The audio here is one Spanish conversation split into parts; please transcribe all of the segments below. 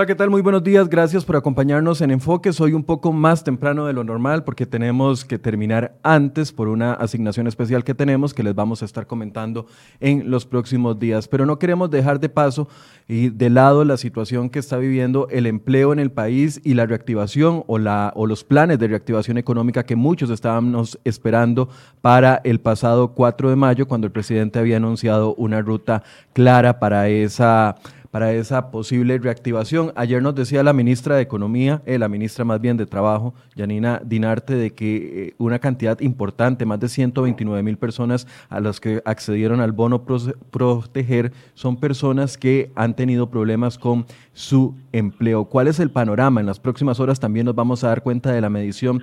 Hola, ¿qué tal? Muy buenos días. Gracias por acompañarnos en Enfoque. Soy un poco más temprano de lo normal porque tenemos que terminar antes por una asignación especial que tenemos que les vamos a estar comentando en los próximos días. Pero no queremos dejar de paso y de lado la situación que está viviendo el empleo en el país y la reactivación o, la, o los planes de reactivación económica que muchos estábamos esperando para el pasado 4 de mayo cuando el presidente había anunciado una ruta clara para esa para esa posible reactivación. Ayer nos decía la ministra de Economía, eh, la ministra más bien de Trabajo, Janina Dinarte, de que eh, una cantidad importante, más de 129 mil personas a las que accedieron al bono proteger, son personas que han tenido problemas con su empleo. ¿Cuál es el panorama? En las próximas horas también nos vamos a dar cuenta de la medición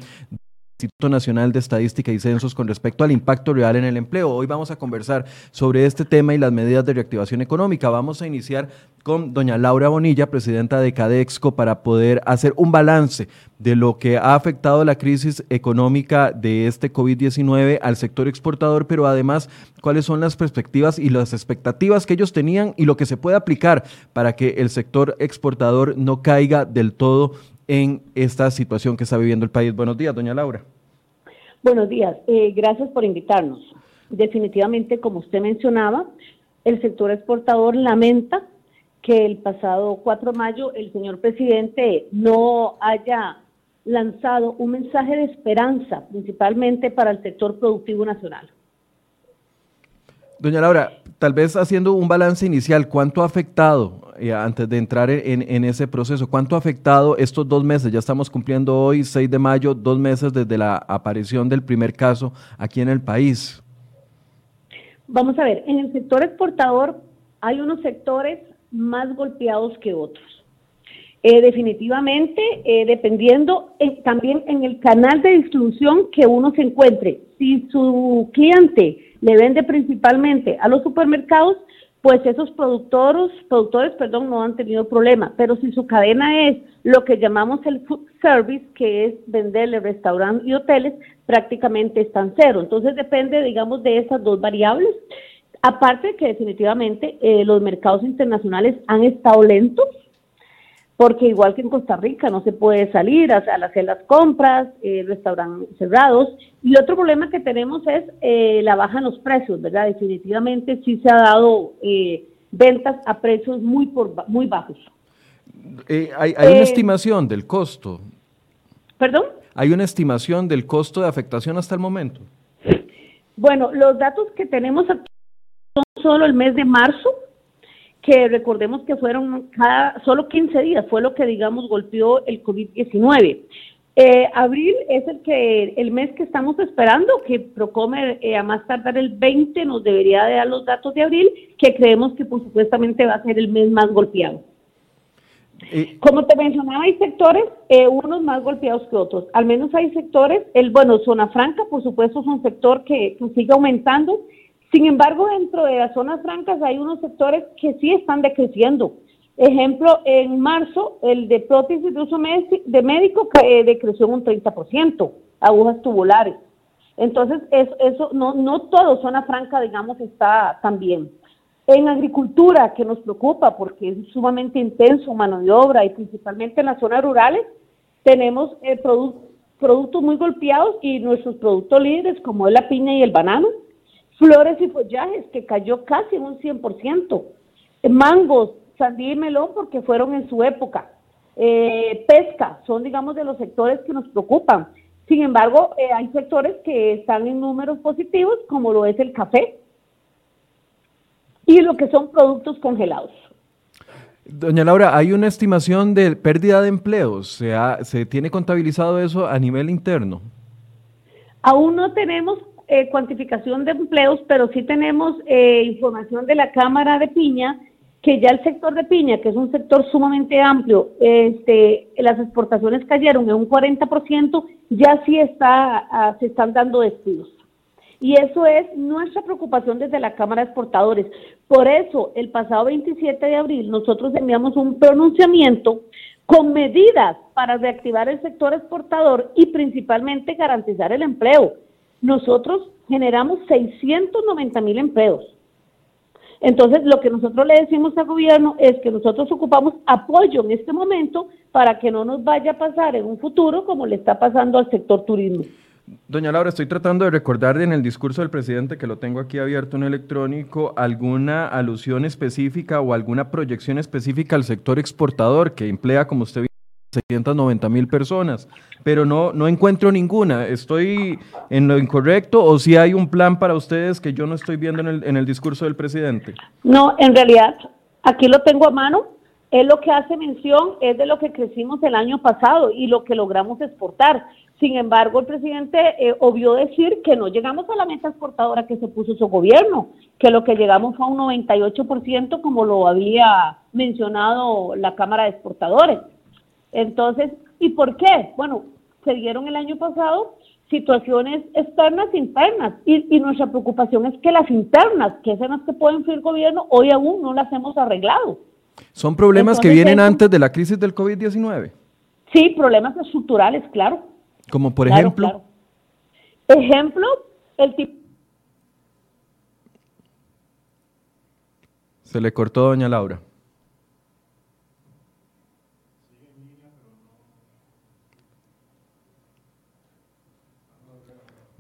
Instituto Nacional de Estadística y Censos con respecto al impacto real en el empleo. Hoy vamos a conversar sobre este tema y las medidas de reactivación económica. Vamos a iniciar con doña Laura Bonilla, presidenta de Cadexco, para poder hacer un balance de lo que ha afectado la crisis económica de este COVID-19 al sector exportador, pero además cuáles son las perspectivas y las expectativas que ellos tenían y lo que se puede aplicar para que el sector exportador no caiga del todo en esta situación que está viviendo el país. Buenos días, doña Laura. Buenos días, eh, gracias por invitarnos. Definitivamente, como usted mencionaba, el sector exportador lamenta que el pasado 4 de mayo el señor presidente no haya lanzado un mensaje de esperanza, principalmente para el sector productivo nacional. Doña Laura, tal vez haciendo un balance inicial, ¿cuánto ha afectado eh, antes de entrar en, ese proceso, ¿cuánto ha afectado estos dos meses? Ya estamos cumpliendo hoy, 6 de mayo, dos meses desde la aparición del primer caso aquí en el país. Vamos a ver, en el sector exportador hay unos sectores más golpeados que otros. Eh, definitivamente, eh, dependiendo también en el canal de distribución que uno se encuentre. Si su cliente le vende principalmente a los supermercados, pues esos productores, productores, perdón, no han tenido problema. Pero si su cadena es lo que llamamos el food service, que es venderle restaurantes y hoteles, prácticamente están cero. Entonces depende, digamos, de esas dos variables. Aparte que definitivamente eh, los mercados internacionales han estado lentos, porque igual que en Costa Rica no se puede salir a, hacer las compras, eh, restaurantes cerrados. Y otro problema que tenemos es eh, la baja en los precios, ¿verdad? Definitivamente sí se ha dado eh, ventas a precios muy, por, muy bajos. hay, hay una estimación del costo. ¿Perdón? ¿Hay una estimación del costo de afectación hasta el momento? Bueno, los datos que tenemos aquí son solo el mes de marzo, que recordemos que fueron cada, solo 15 días, fue lo que digamos golpeó el COVID-19. Eh, abril es el que el mes que estamos esperando, que Procomer eh, a más tardar el 20 nos debería de dar los datos de abril, que creemos que pues, supuestamente va a ser el mes más golpeado. Como te mencionaba, hay sectores, eh, unos más golpeados que otros. Al menos hay sectores, el bueno, zona franca, por supuesto, es un sector que, que sigue aumentando sin embargo, dentro de las zonas francas hay unos sectores que sí están decreciendo. Ejemplo, en marzo, el de prótesis de uso de médico que, eh, decreció un 30%, agujas tubulares. Entonces, eso, no, no todo zona franca, digamos, está tan bien. En agricultura, que nos preocupa porque es sumamente intenso mano de obra y principalmente en las zonas rurales, tenemos eh, productos muy golpeados y nuestros productos líderes, como es la piña y el banano, Flores y follajes, que cayó casi un 100%. Mangos, sandía y melón, porque fueron en su época. Eh, pesca, son, digamos, de los sectores que nos preocupan. Sin embargo, eh, hay sectores que están en números positivos, como lo es el café y lo que son productos congelados. Doña Laura, ¿hay una estimación de pérdida de empleos? ¿Se, ¿Se tiene contabilizado eso a nivel interno? Aún no tenemos eh, cuantificación de empleos, pero sí tenemos eh, información de la Cámara de Piña que ya el sector de piña, que es un sector sumamente amplio, este, las exportaciones cayeron en un 40%, ya sí está, ah, se están dando despidos. Y eso es nuestra preocupación desde la Cámara de Exportadores. Por eso, el pasado 27 de abril, nosotros enviamos un pronunciamiento con medidas para reactivar el sector exportador y principalmente garantizar el empleo nosotros generamos 690 mil empleos. Entonces, lo que nosotros le decimos al gobierno es que nosotros ocupamos apoyo en este momento para que no nos vaya a pasar en un futuro como le está pasando al sector turismo. Doña Laura, estoy tratando de recordar en el discurso del presidente, que lo tengo aquí abierto en electrónico, alguna alusión específica o alguna proyección específica al sector exportador que emplea, como usted dice, 690 mil personas, pero no, no encuentro ninguna. ¿Estoy en lo incorrecto o si hay un plan para ustedes que yo no estoy viendo en el, en el discurso del presidente? No, en realidad, aquí lo tengo a mano. Es lo que hace mención, es de lo que crecimos el año pasado y lo que logramos exportar. Sin embargo, el presidente eh, obvió decir que no llegamos a la meta exportadora que se puso su gobierno, que lo que llegamos fue a un 98% como lo había mencionado la Cámara de Exportadores. Entonces, ¿y por qué? Bueno, se dieron el año pasado situaciones externas e internas y, nuestra preocupación es que las internas, que es en las que puede influir el gobierno, hoy aún no las hemos arreglado. ¿Son problemas que vienen antes de la crisis del COVID-19? Sí, problemas estructurales, claro. Como por ejemplo. Ejemplo, el tipo. Se le cortó, doña Laura.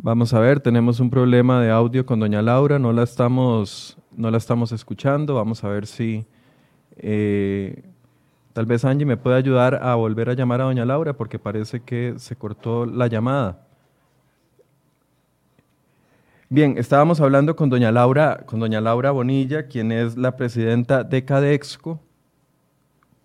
Vamos a ver, tenemos un problema de audio con doña Laura, no la estamos, no la estamos escuchando. Vamos a ver si eh, Tal vez Angie me puede ayudar a volver a llamar a doña Laura porque parece que se cortó la llamada. Bien, estábamos hablando con doña Laura, con doña Laura Bonilla, quien es la presidenta de Cadexco,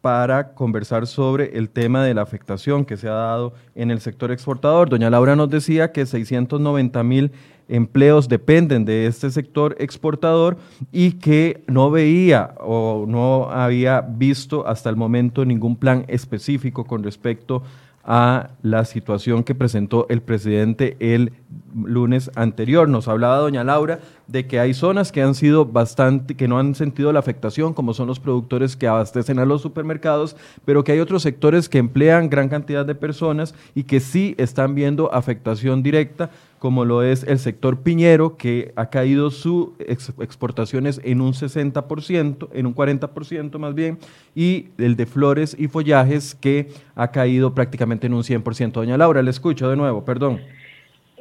para conversar sobre el tema de la afectación que se ha dado en el sector exportador. Doña Laura nos decía que 690 mil empleos dependen de este sector exportador y que no veía o no había visto hasta el momento ningún plan específico con respecto a la situación que presentó el presidente el lunes anterior. Nos hablaba doña Laura de que hay zonas que han sido bastante, que no han sentido la afectación, como son los productores que abastecen a los supermercados, pero que hay otros sectores que emplean gran cantidad de personas y que sí están viendo afectación directa como lo es el sector piñero, que ha caído sus exportaciones en un 60%, en un 40% más bien, y el de flores y follajes, que ha caído prácticamente en un 100%. Doña Laura, le escucho de nuevo, perdón.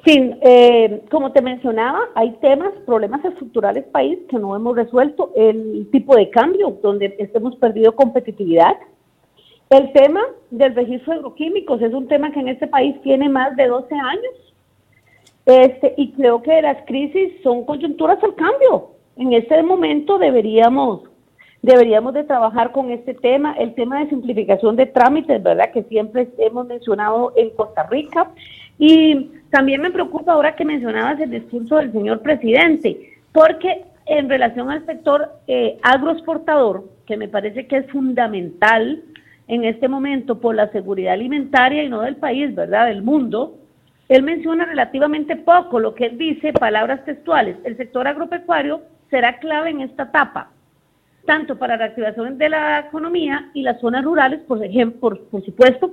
Sí, eh, como te mencionaba, hay temas, problemas estructurales país que no hemos resuelto, el tipo de cambio donde hemos perdido competitividad, el tema del registro de agroquímicos es un tema que en este país tiene más de 12 años este, y creo que las crisis son coyunturas al cambio. En este momento deberíamos, deberíamos de trabajar con este tema, el tema de simplificación de trámites, ¿verdad? Que siempre hemos mencionado en Costa Rica. Y también me preocupa ahora que mencionabas el discurso del señor presidente, porque en relación al sector eh, agroexportador, que me parece que es fundamental en este momento por la seguridad alimentaria y no del país, ¿verdad? Del mundo, él menciona relativamente poco lo que él dice, palabras textuales. El sector agropecuario será clave en esta etapa, tanto para la reactivación de la economía y las zonas rurales, por ejemplo, por supuesto,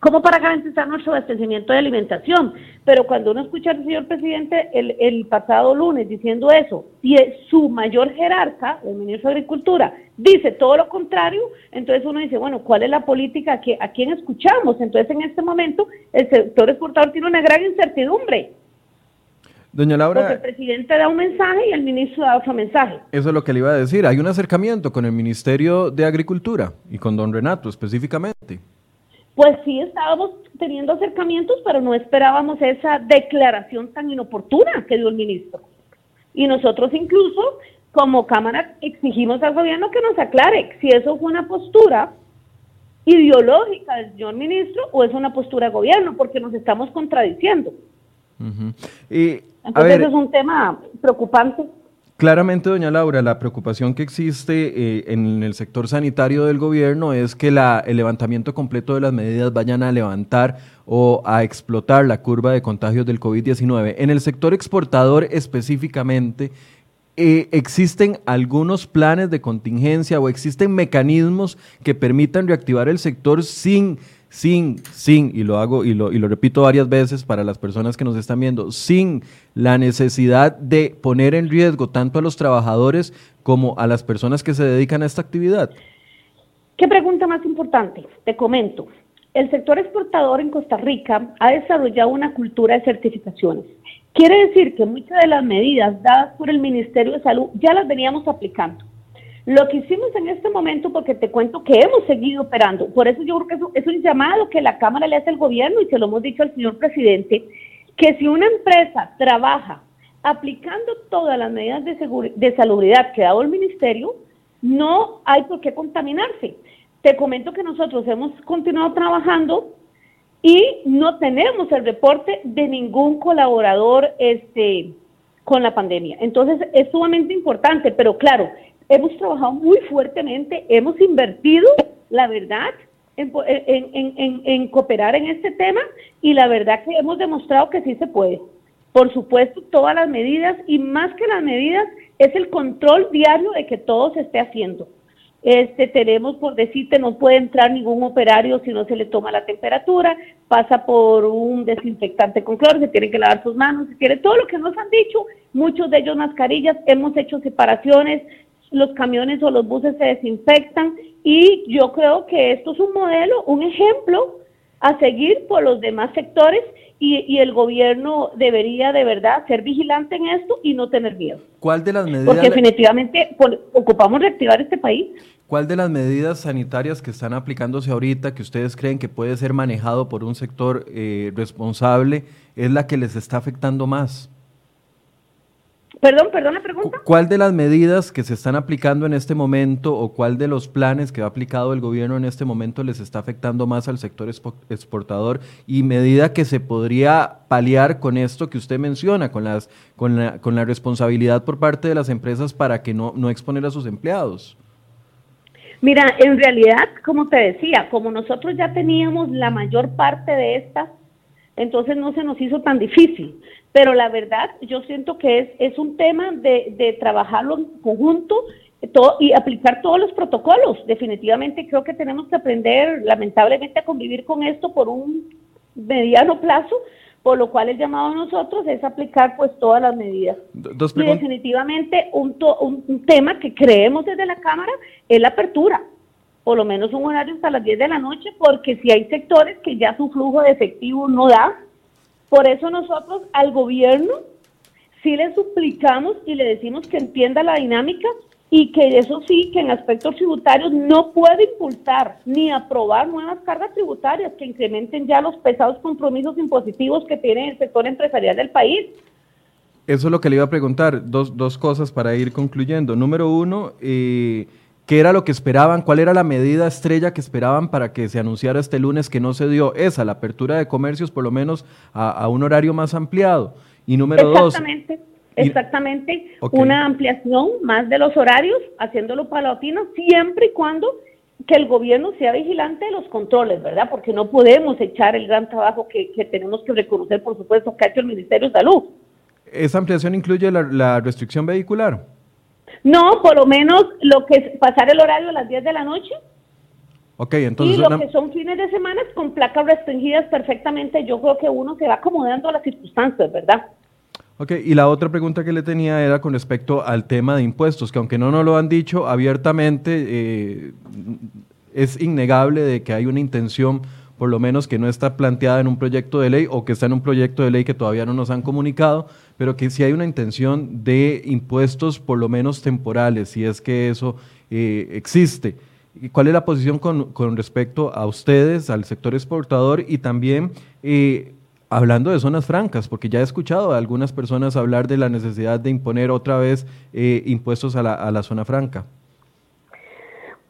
como para garantizar nuestro abastecimiento de alimentación. Pero cuando uno escucha al señor presidente el, pasado lunes diciendo eso, y su mayor jerarca, el ministro de Agricultura, dice todo lo contrario, entonces uno dice, bueno, ¿cuál es la política que a quién escuchamos? Entonces en este momento el sector exportador tiene una gran incertidumbre. Doña Laura. Porque el presidente da un mensaje y el ministro da otro mensaje. Eso es lo que le iba a decir. Hay un acercamiento con el Ministerio de Agricultura y con don Renato específicamente pues sí estábamos teniendo acercamientos, pero no esperábamos esa declaración tan inoportuna que dio el ministro. Y nosotros incluso, como Cámara, exigimos al gobierno que nos aclare si eso fue una postura ideológica del señor ministro o es una postura de gobierno, porque nos estamos contradiciendo. y, Entonces es un tema preocupante. Claramente, doña Laura, la preocupación que existe eh, en el sector sanitario del gobierno es que el levantamiento completo de las medidas vayan a levantar o a explotar la curva de contagios del COVID-19. En el sector exportador específicamente, eh, ¿existen algunos planes de contingencia o existen mecanismos que permitan reactivar el sector sin sin, sin, y lo hago y lo, y lo repito varias veces para las personas que nos están viendo, sin la necesidad de poner en riesgo tanto a los trabajadores como a las personas que se dedican a esta actividad? ¿Qué pregunta más importante? Te comento. El sector exportador en Costa Rica ha desarrollado una cultura de certificaciones. Quiere decir que muchas de las medidas dadas por el Ministerio de Salud ya las veníamos aplicando. Lo que hicimos en este momento, porque te cuento que hemos seguido operando, por eso yo creo que es un llamado que la Cámara le hace al gobierno y se lo hemos dicho al señor presidente, que si una empresa trabaja aplicando todas las medidas de, de salubridad que ha dado el Ministerio, no hay por qué contaminarse. Te comento que nosotros hemos continuado trabajando y no tenemos el reporte de ningún colaborador este, con la pandemia. Entonces es sumamente importante, pero claro, hemos trabajado muy fuertemente, hemos invertido, la verdad, en, en, cooperar en este tema y la verdad que hemos demostrado que sí se puede. Por supuesto, todas las medidas y más que las medidas es el control diario de que todo se esté haciendo. Este, tenemos, por decirte, no puede entrar ningún operario si no se le toma la temperatura, pasa por un desinfectante con cloro, se tiene que lavar sus manos, se tiene todo lo que nos han dicho, muchos de ellos mascarillas, hemos hecho separaciones, los camiones o los buses se desinfectan y yo creo que esto es un modelo, un ejemplo a seguir por los demás sectores y, el gobierno debería de verdad ser vigilante en esto y no tener miedo. ¿Cuál de las medidas? Porque definitivamente ocupamos reactivar este país. ¿Cuál de las medidas sanitarias que están aplicándose ahorita, que ustedes creen que puede ser manejado por un sector eh, responsable, es la que les está afectando más? Perdón, perdón la pregunta. ¿Cuál de las medidas que se están aplicando en este momento o cuál de los planes que ha aplicado el gobierno en este momento les está afectando más al sector exportador y medida que se podría paliar con esto que usted menciona, con, las, con, la, con la responsabilidad por parte de las empresas para que no, no exponer a sus empleados? Mira, en realidad, como te decía, como nosotros ya teníamos la mayor parte de estas, entonces no se nos hizo tan difícil. Pero la verdad, yo siento que es, es un tema de, de trabajarlo en conjunto todo, y aplicar todos los protocolos. Definitivamente creo que tenemos que aprender, lamentablemente, a convivir con esto por un mediano plazo, por lo cual el llamado a nosotros es aplicar pues todas las medidas. y definitivamente un, un, tema que creemos desde la Cámara es la apertura, por lo menos un horario hasta las 10 de la noche, porque si hay sectores que ya su flujo de efectivo no da, por eso nosotros al gobierno sí le suplicamos y le decimos que entienda la dinámica y que eso sí, que en aspectos tributarios no puede impulsar ni aprobar nuevas cargas tributarias que incrementen ya los pesados compromisos impositivos que tiene el sector empresarial del país. Eso es lo que le iba a preguntar, dos, dos cosas para ir concluyendo. Número uno, eh, ¿Qué era lo que esperaban? ¿Cuál era la medida estrella que esperaban para que se anunciara este lunes que no se dio? Esa, la apertura de comercios, por lo menos a, un horario más ampliado. Y número exactamente, dos. Exactamente, una ampliación más de los horarios, haciéndolo palatino, siempre y cuando que el gobierno sea vigilante de los controles, ¿verdad? Porque no podemos echar el gran trabajo que, tenemos que reconocer, por supuesto, que ha hecho el Ministerio de Salud. ¿Esa ampliación incluye la restricción vehicular? No, por lo menos lo que es pasar el horario a las 10 de la noche. Ok, entonces. Y lo que son fines de semana con placas restringidas perfectamente, yo creo que uno se va acomodando a las circunstancias, ¿verdad? Ok, y la otra pregunta que le tenía era con respecto al tema de impuestos, que aunque no nos lo han dicho abiertamente, eh, es innegable de que hay una intención por lo menos que no está planteada en un proyecto de ley o que está en un proyecto de ley que todavía no nos han comunicado, pero que sí hay una intención de impuestos por lo menos temporales, si es que eso eh, existe. ¿Cuál es la posición con, respecto a ustedes, al sector exportador y también eh, hablando de zonas francas? Porque ya he escuchado a algunas personas hablar de la necesidad de imponer otra vez eh, impuestos a la zona franca.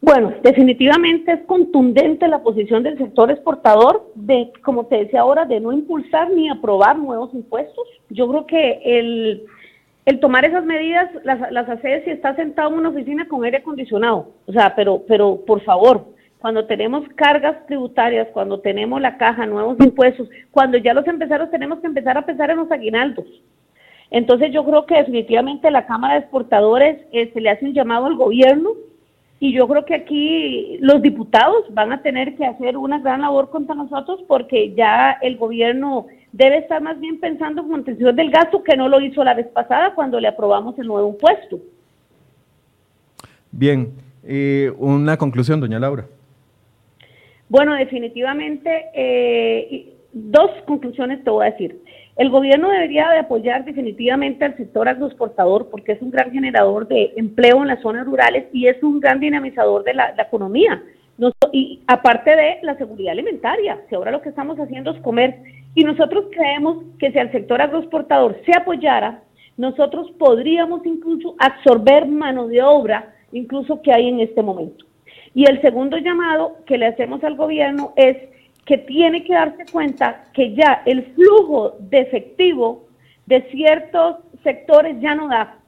Bueno, definitivamente es contundente la posición del sector exportador de, como te decía ahora, de no impulsar ni aprobar nuevos impuestos. Yo creo que el, el tomar esas medidas las, las hace si está sentado en una oficina con aire acondicionado. O sea, pero, pero por favor, cuando tenemos cargas tributarias, cuando tenemos la caja, nuevos impuestos, cuando ya los empresarios tenemos que empezar a pensar en los aguinaldos. Entonces yo creo que definitivamente la Cámara de Exportadores eh, se le hace un llamado al gobierno Y yo creo que aquí los diputados van a tener que hacer una gran labor contra nosotros porque ya el gobierno debe estar más bien pensando en contención del gasto que no lo hizo la vez pasada cuando le aprobamos el nuevo impuesto. Bien, eh, una conclusión, doña Laura. Bueno, definitivamente, eh, dos conclusiones te voy a decir. El gobierno debería de apoyar definitivamente al sector agroexportador porque es un gran generador de empleo en las zonas rurales y es un gran dinamizador de la, economía. y aparte de la seguridad alimentaria, si ahora lo que estamos haciendo es comer. Y nosotros creemos que si al sector agroexportador se apoyara, nosotros podríamos incluso absorber mano de obra, incluso que hay en este momento. Y el segundo llamado que le hacemos al gobierno es que tiene que darse cuenta que ya el flujo de efectivo de ciertos sectores ya no da.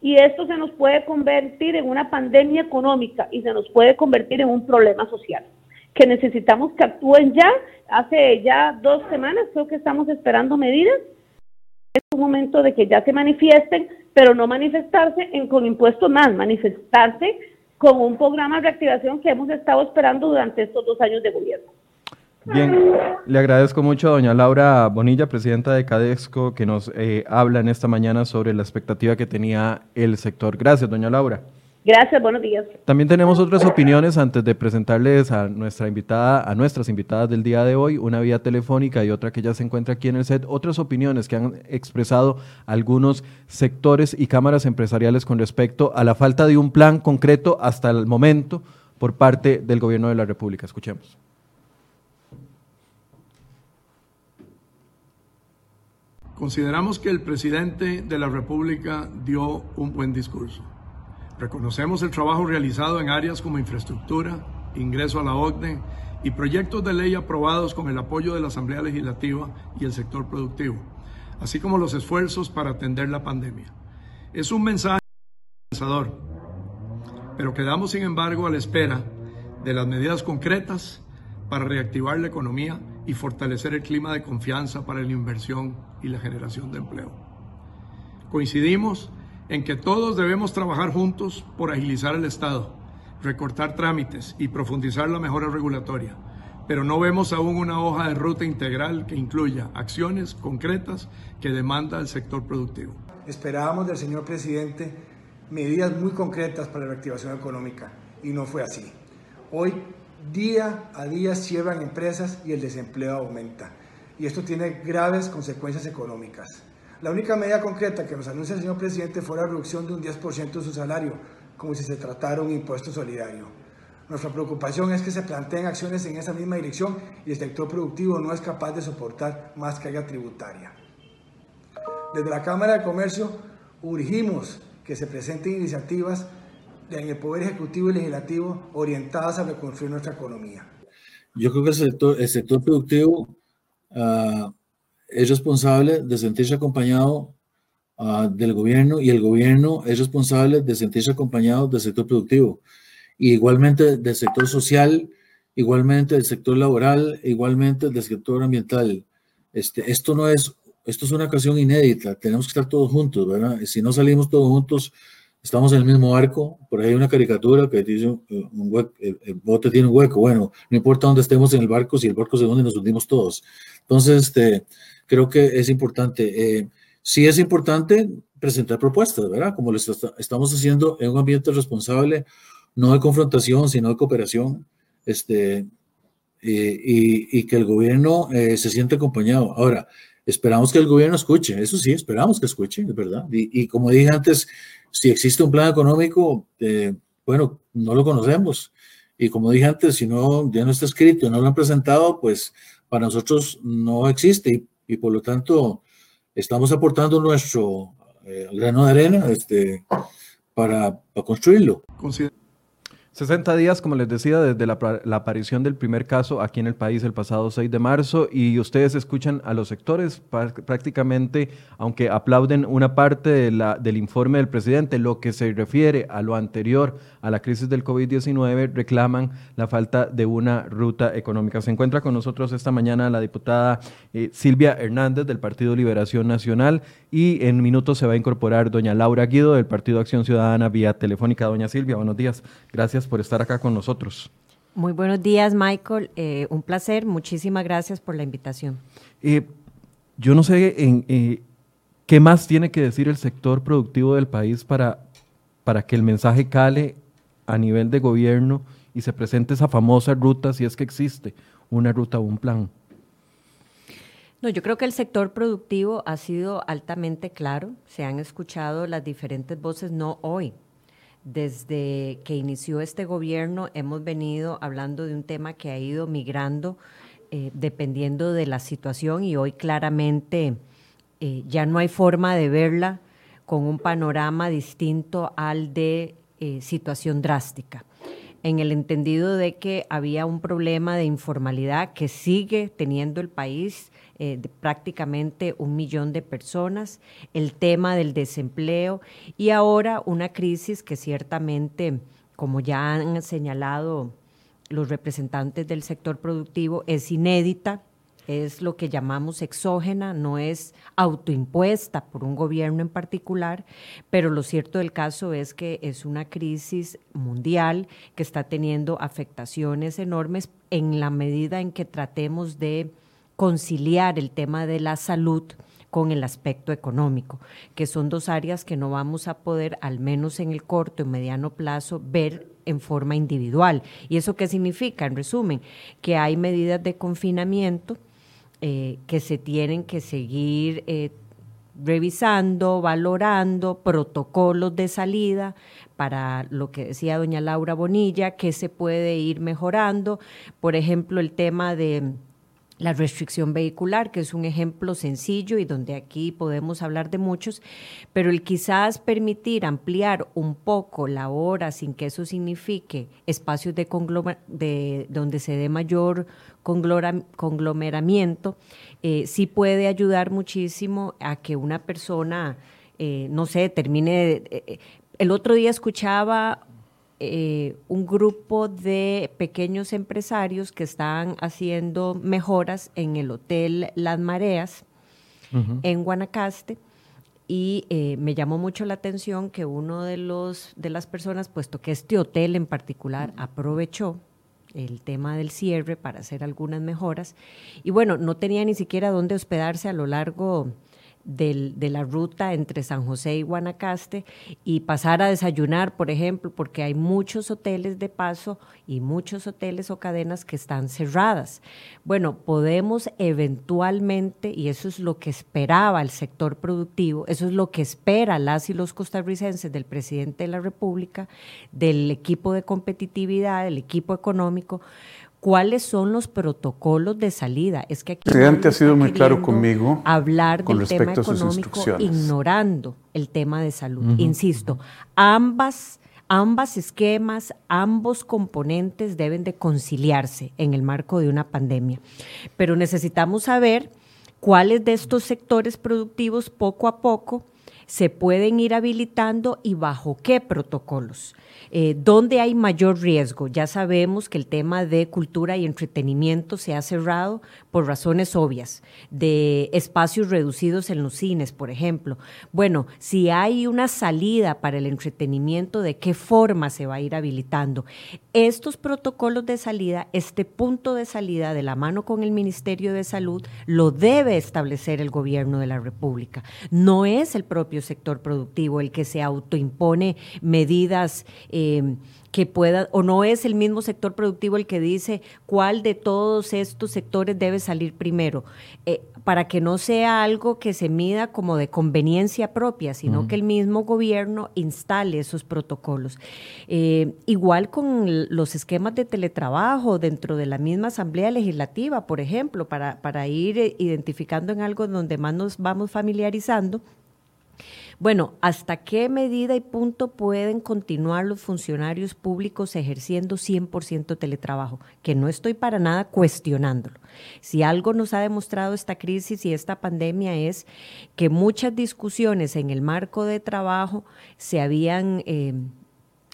Y esto se nos puede convertir en una pandemia económica y se nos puede convertir en un problema social. Que necesitamos que actúen ya. Hace ya dos semanas creo que estamos esperando medidas. Es un momento de que ya se manifiesten, pero no manifestarse en, con impuestos más, manifestarse con un programa de reactivación que hemos estado esperando durante estos dos años de gobierno. Bien, le agradezco mucho a doña Laura Bonilla, presidenta de Cadexco, que nos eh, habla en esta mañana sobre la expectativa que tenía el sector. Gracias, doña Laura. Gracias, buenos días. También tenemos otras opiniones antes de presentarles a nuestra invitada, a nuestras invitadas del día de hoy, una vía telefónica y otra que ya se encuentra aquí en el set, otras opiniones que han expresado algunos sectores y cámaras empresariales con respecto a la falta de un plan concreto hasta el momento por parte del gobierno de la República. Escuchemos. Consideramos que el presidente de la República dio un buen discurso. Reconocemos el trabajo realizado en áreas como infraestructura, ingreso a la OCDE y proyectos de ley aprobados con el apoyo de la Asamblea Legislativa y el sector productivo, así como los esfuerzos para atender la pandemia. Es un mensaje esperanzador, pero quedamos sin embargo a la espera de las medidas concretas para reactivar la economía y fortalecer el clima de confianza para la inversión y la generación de empleo. Coincidimos en que todos debemos trabajar juntos por agilizar el Estado, recortar trámites y profundizar la mejora regulatoria, pero no vemos aún una hoja de ruta integral que incluya acciones concretas que demanda el sector productivo. Esperábamos del señor presidente medidas muy concretas para la reactivación económica y no fue así. Hoy Día a día cierran empresas y el desempleo aumenta. Y esto tiene graves consecuencias económicas. La única medida concreta que nos anuncia el señor presidente fue la reducción de un 10% de su salario, como si se tratara un impuesto solidario. Nuestra preocupación es que se planteen acciones en esa misma dirección y el sector productivo no es capaz de soportar más carga tributaria. Desde la Cámara de Comercio urgimos que se presenten iniciativas en el Poder Ejecutivo y Legislativo orientadas a reconstruir nuestra economía. Yo creo que el sector, el sector productivo uh, es responsable de sentirse acompañado uh, del gobierno y el gobierno es responsable de sentirse acompañado del sector productivo. Y igualmente del sector social, igualmente del sector laboral, igualmente del sector ambiental. Este, esto no es, esto es una ocasión inédita, tenemos que estar todos juntos, ¿verdad? Si no salimos todos juntos, estamos en el mismo barco, por ahí hay una caricatura que dice un el, bote tiene un hueco, bueno, no importa dónde estemos en el barco, si el barco se hunde nos hundimos todos. Entonces, este, creo que es importante, eh, sí es importante presentar propuestas, ¿verdad? Como lo estamos haciendo en un ambiente responsable, no de confrontación, sino de cooperación, este, y, y, que el gobierno eh, se siente acompañado. Ahora, esperamos que el gobierno escuche, eso sí, esperamos que escuche, es verdad. Y, y como dije antes, si existe un plan económico, eh, bueno, no lo conocemos. Y como dije antes, si no, ya no está escrito, no lo han presentado, pues para nosotros no existe y, por lo tanto estamos aportando nuestro eh, grano de arena este, para, para construirlo. 60 días, como les decía, desde la, aparición del primer caso aquí en el país el pasado 6 de marzo y ustedes escuchan a los sectores prácticamente, aunque aplauden una parte del informe del presidente, lo que se refiere a lo anterior a la crisis del COVID-19, reclaman la falta de una ruta económica. Se encuentra con nosotros esta mañana la diputada eh, Silvia Hernández del Partido Liberación Nacional y en minutos se va a incorporar doña Laura Guido del Partido Acción Ciudadana vía telefónica. Doña Silvia, buenos días. Gracias por estar acá con nosotros. Muy buenos días, Michael. Eh, un placer. Muchísimas gracias por la invitación. Eh, yo no sé en, eh, qué más tiene que decir el sector productivo del país para, para que el mensaje cale a nivel de gobierno y se presente esa famosa ruta, si es que existe una ruta o un plan. No, yo creo que el sector productivo ha sido altamente claro. Se han escuchado las diferentes voces, no hoy, desde que inició este gobierno hemos venido hablando de un tema que ha ido migrando eh, dependiendo de la situación y hoy claramente eh, ya no hay forma de verla con un panorama distinto al de eh, situación drástica. En el entendido de que había un problema de informalidad que sigue teniendo el país eh, prácticamente un millón de personas, el tema del desempleo y ahora una crisis que ciertamente, como ya han señalado los representantes del sector productivo, es inédita, es lo que llamamos exógena, no es autoimpuesta por un gobierno en particular, pero lo cierto del caso es que es una crisis mundial que está teniendo afectaciones enormes en la medida en que tratemos de conciliar el tema de la salud con el aspecto económico, que son dos áreas que no vamos a poder, al menos en el corto y mediano plazo, ver en forma individual. ¿Y eso qué significa? En resumen, que hay medidas de confinamiento eh, que se tienen que seguir eh, revisando, valorando, protocolos de salida para lo que decía doña Laura Bonilla, que se puede ir mejorando. Por ejemplo, el tema de la restricción vehicular, que es un ejemplo sencillo y donde aquí podemos hablar de muchos, pero el quizás permitir ampliar un poco la hora sin que eso signifique espacios de, de donde se dé mayor conglomeramiento, eh, sí puede ayudar muchísimo a que una persona, eh, no sé, termine... Eh, el otro día escuchaba eh, un grupo de pequeños empresarios que están haciendo mejoras en el Hotel Las Mareas en Guanacaste y eh, me llamó mucho la atención que uno de los de las personas, puesto que este hotel en particular aprovechó el tema del cierre para hacer algunas mejoras y bueno, no tenía ni siquiera dónde hospedarse a lo largo de la ruta entre San José y Guanacaste y pasar a desayunar, por ejemplo, porque hay muchos hoteles de paso y muchos hoteles o cadenas que están cerradas. Bueno, podemos eventualmente, y eso es lo que esperaba el sector productivo, eso es lo que espera las y los costarricenses del presidente de la República, del equipo de competitividad, del equipo económico, cuáles son los protocolos de salida. Es que aquí el presidente ha sido muy claro conmigo hablar del tema económico ignorando el tema de salud. Insisto, ambas ambas esquemas, ambos componentes deben de conciliarse en el marco de una pandemia. Pero necesitamos saber cuáles de estos sectores productivos poco a poco se pueden ir habilitando y bajo qué protocolos. Eh, ¿Dónde hay mayor riesgo? Ya sabemos que el tema de cultura y entretenimiento se ha cerrado por razones obvias, de espacios reducidos en los cines, por ejemplo. Bueno, si hay una salida para el entretenimiento, ¿de qué forma se va a ir habilitando? Estos protocolos de salida, este punto de salida de la mano con el Ministerio de Salud, lo debe establecer el gobierno de la República. No es el propio sector productivo el que se autoimpone medidas eh, que pueda, o no es el mismo sector productivo el que dice cuál de todos estos sectores debe salir primero, eh, para que no sea algo que se mida como de conveniencia propia, sino que el mismo gobierno instale esos protocolos. Eh, igual con los esquemas de teletrabajo dentro de la misma Asamblea Legislativa, por ejemplo, para, para ir identificando en algo donde más nos vamos familiarizando Bueno, ¿hasta qué medida y punto pueden continuar los funcionarios públicos ejerciendo 100% teletrabajo? Que no estoy para nada cuestionándolo. Si algo nos ha demostrado esta crisis y esta pandemia es que muchas discusiones en el marco de trabajo se habían... Eh,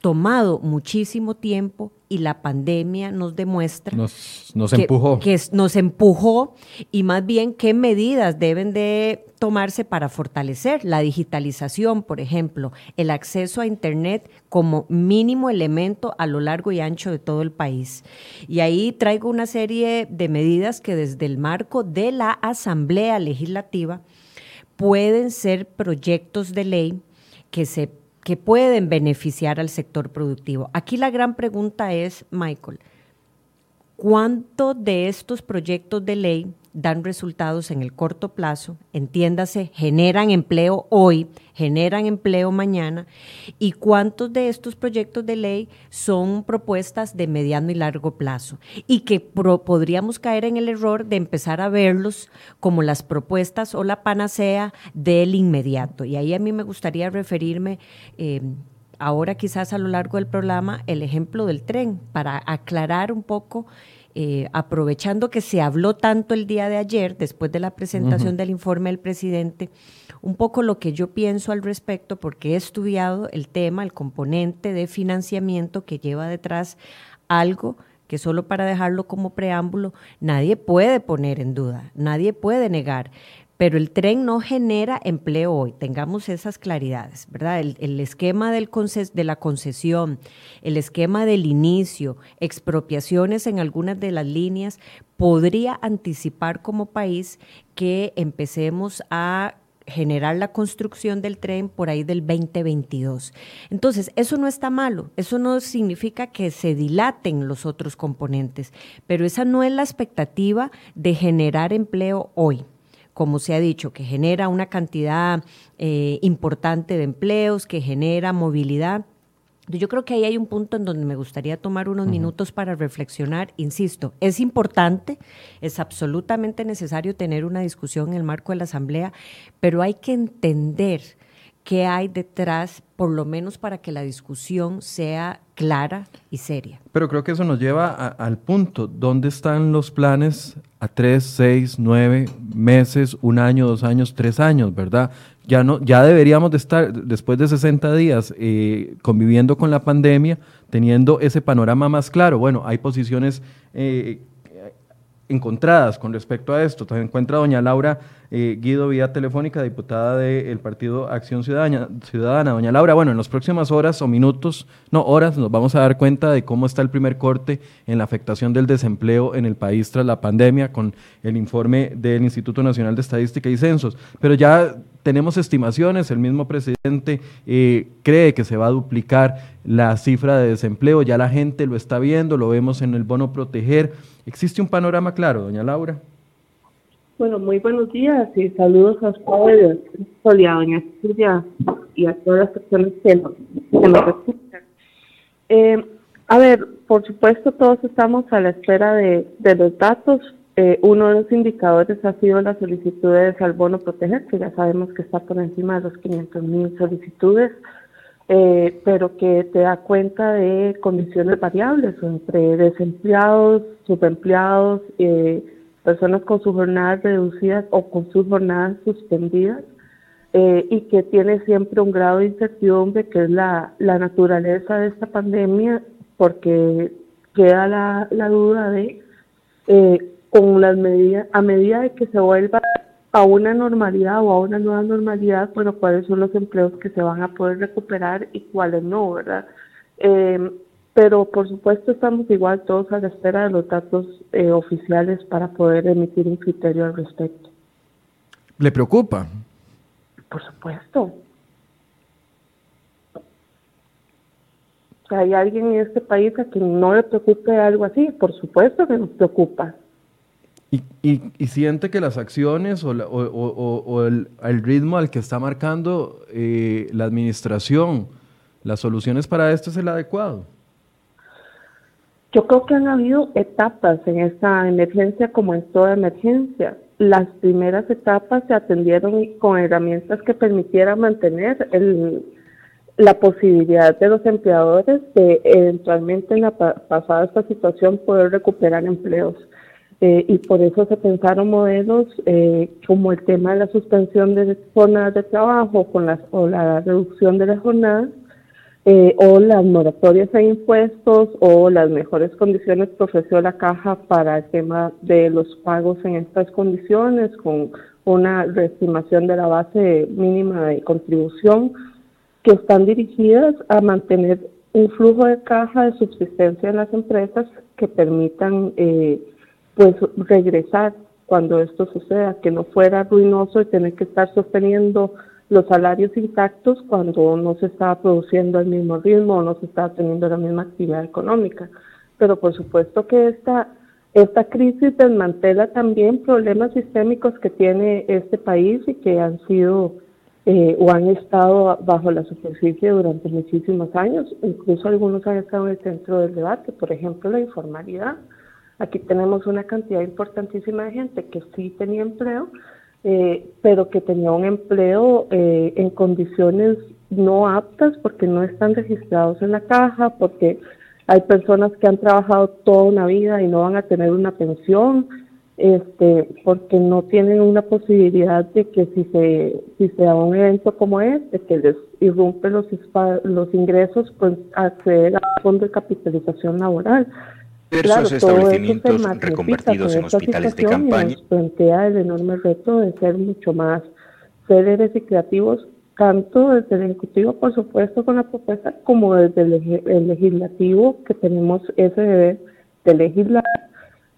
tomado muchísimo tiempo y la pandemia nos demuestra nos, empujó que nos empujó y más bien qué medidas deben de tomarse para fortalecer la digitalización, por ejemplo, el acceso a internet como mínimo elemento a lo largo y ancho de todo el país. Y ahí traigo una serie de medidas que desde el marco de la Asamblea Legislativa pueden ser proyectos de ley que se que pueden beneficiar al sector productivo. Aquí la gran pregunta es, Michael, ¿cuánto de estos proyectos de ley dan resultados en el corto plazo, entiéndase, generan empleo hoy, generan empleo mañana, y cuántos de estos proyectos de ley son propuestas de mediano y largo plazo, y que podríamos caer en el error de empezar a verlos como las propuestas o la panacea del inmediato. Y ahí a mí me gustaría referirme... Eh, ahora quizás a lo largo del programa el ejemplo del tren para aclarar un poco eh, aprovechando que se habló tanto el día de ayer, después de la presentación del informe del presidente, un poco lo que yo pienso al respecto, porque he estudiado el tema, el componente de financiamiento que lleva detrás algo que solo para dejarlo como preámbulo, nadie puede poner en duda, nadie puede negar pero el tren no genera empleo hoy, tengamos esas claridades, ¿verdad? El, esquema de la concesión, el esquema del inicio, expropiaciones en algunas de las líneas, podría anticipar como país que empecemos a generar la construcción del tren por ahí del 2022. Entonces, eso no está malo, eso no significa que se dilaten los otros componentes, pero esa no es la expectativa de generar empleo hoy como se ha dicho, que genera una cantidad eh, importante de empleos, que genera movilidad. Yo creo que ahí hay un punto en donde me gustaría tomar unos minutos para reflexionar. Insisto, es importante, es absolutamente necesario tener una discusión en el marco de la Asamblea, pero hay que entender qué hay detrás, por lo menos para que la discusión sea clara y seria. Pero creo que eso nos lleva al punto, ¿dónde están los planes a tres, seis, nueve meses, un año, dos años, tres años, verdad? Ya, no, ya deberíamos de estar, después de 60 días, eh, conviviendo con la pandemia, teniendo ese panorama más claro. Bueno, hay posiciones eh, encontradas con respecto a esto. Se encuentra doña Laura eh, Guido vía telefónica, diputada del Partido Acción Ciudadana, Ciudadana. Doña Laura, bueno, en las próximas horas o minutos, no horas, nos vamos a dar cuenta de cómo está el primer corte en la afectación del desempleo en el país tras la pandemia con el informe del Instituto Nacional de Estadística y Censos. Pero ya tenemos estimaciones, el mismo presidente eh, cree que se va a duplicar la cifra de desempleo, ya la gente lo está viendo, lo vemos en el bono proteger. ¿Existe un panorama claro, doña Laura? Bueno, muy buenos días y saludos a ustedes, a doña Silvia y a todas las personas que nos, escuchan. Eh, a ver, por supuesto todos estamos a la espera de, los datos. Eh, uno de los indicadores ha sido las solicitudes al bono proteger, que ya sabemos que está por encima de los 500 mil solicitudes, eh, pero que te da cuenta de condiciones variables entre desempleados, subempleados, eh, personas con sus jornadas reducidas o con sus jornadas suspendidas eh, y que tiene siempre un grado de incertidumbre que es la, naturaleza de esta pandemia porque queda la, la duda de eh, con las medidas a medida de que se vuelva a una normalidad o a una nueva normalidad bueno cuáles son los empleos que se van a poder recuperar y cuáles no verdad eh, pero por supuesto estamos igual todos a la espera de los datos eh, oficiales para poder emitir un criterio al respecto. ¿Le preocupa? Por supuesto. ¿Hay alguien en este país a quien no le preocupe algo así? Por supuesto que nos preocupa. ¿Y, y, siente que las acciones o, o, el, ritmo al que está marcando eh, la administración, las soluciones para esto es el adecuado? Yo creo que han habido etapas en esta emergencia como en toda emergencia. las primeras etapas se atendieron con herramientas que permitieran mantener el, la posibilidad de los empleadores de eventualmente en la pasada esta situación poder recuperar empleos. Eh, y por eso se pensaron modelos eh, como el tema de la suspensión de jornadas de trabajo con las, o la reducción de las jornadas eh, o las moratorias en impuestos o las mejores condiciones que ofreció la caja para el tema de los pagos en estas condiciones con una reestimación de la base mínima de contribución que están dirigidas a mantener un flujo de caja de subsistencia en las empresas que permitan eh, pues regresar cuando esto suceda, que no fuera ruinoso y tener que estar sosteniendo los salarios intactos cuando no se estaba produciendo al mismo ritmo o no se estaba teniendo la misma actividad económica. Pero por supuesto que esta, esta crisis desmantela también problemas sistémicos que tiene este país y que han sido eh, o han estado bajo la superficie durante muchísimos años, incluso algunos han estado en el centro del debate, por ejemplo la informalidad. Aquí tenemos una cantidad importantísima de gente que sí tenía empleo, eh, pero que tenía un empleo eh, en condiciones no aptas porque no están registrados en la caja, porque hay personas que han trabajado toda una vida y no van a tener una pensión, este, porque no tienen una posibilidad de que si se, si se da un evento como este, que les irrumpe los, los ingresos, pues acceder al fondo de capitalización laboral diversos establecimientos reconvertidos en hospitales de campaña. Nos plantea el enorme reto de ser mucho más céleres y creativos, tanto desde el Ejecutivo, por supuesto, con la propuesta, como desde el, Legislativo, que tenemos ese deber de legislar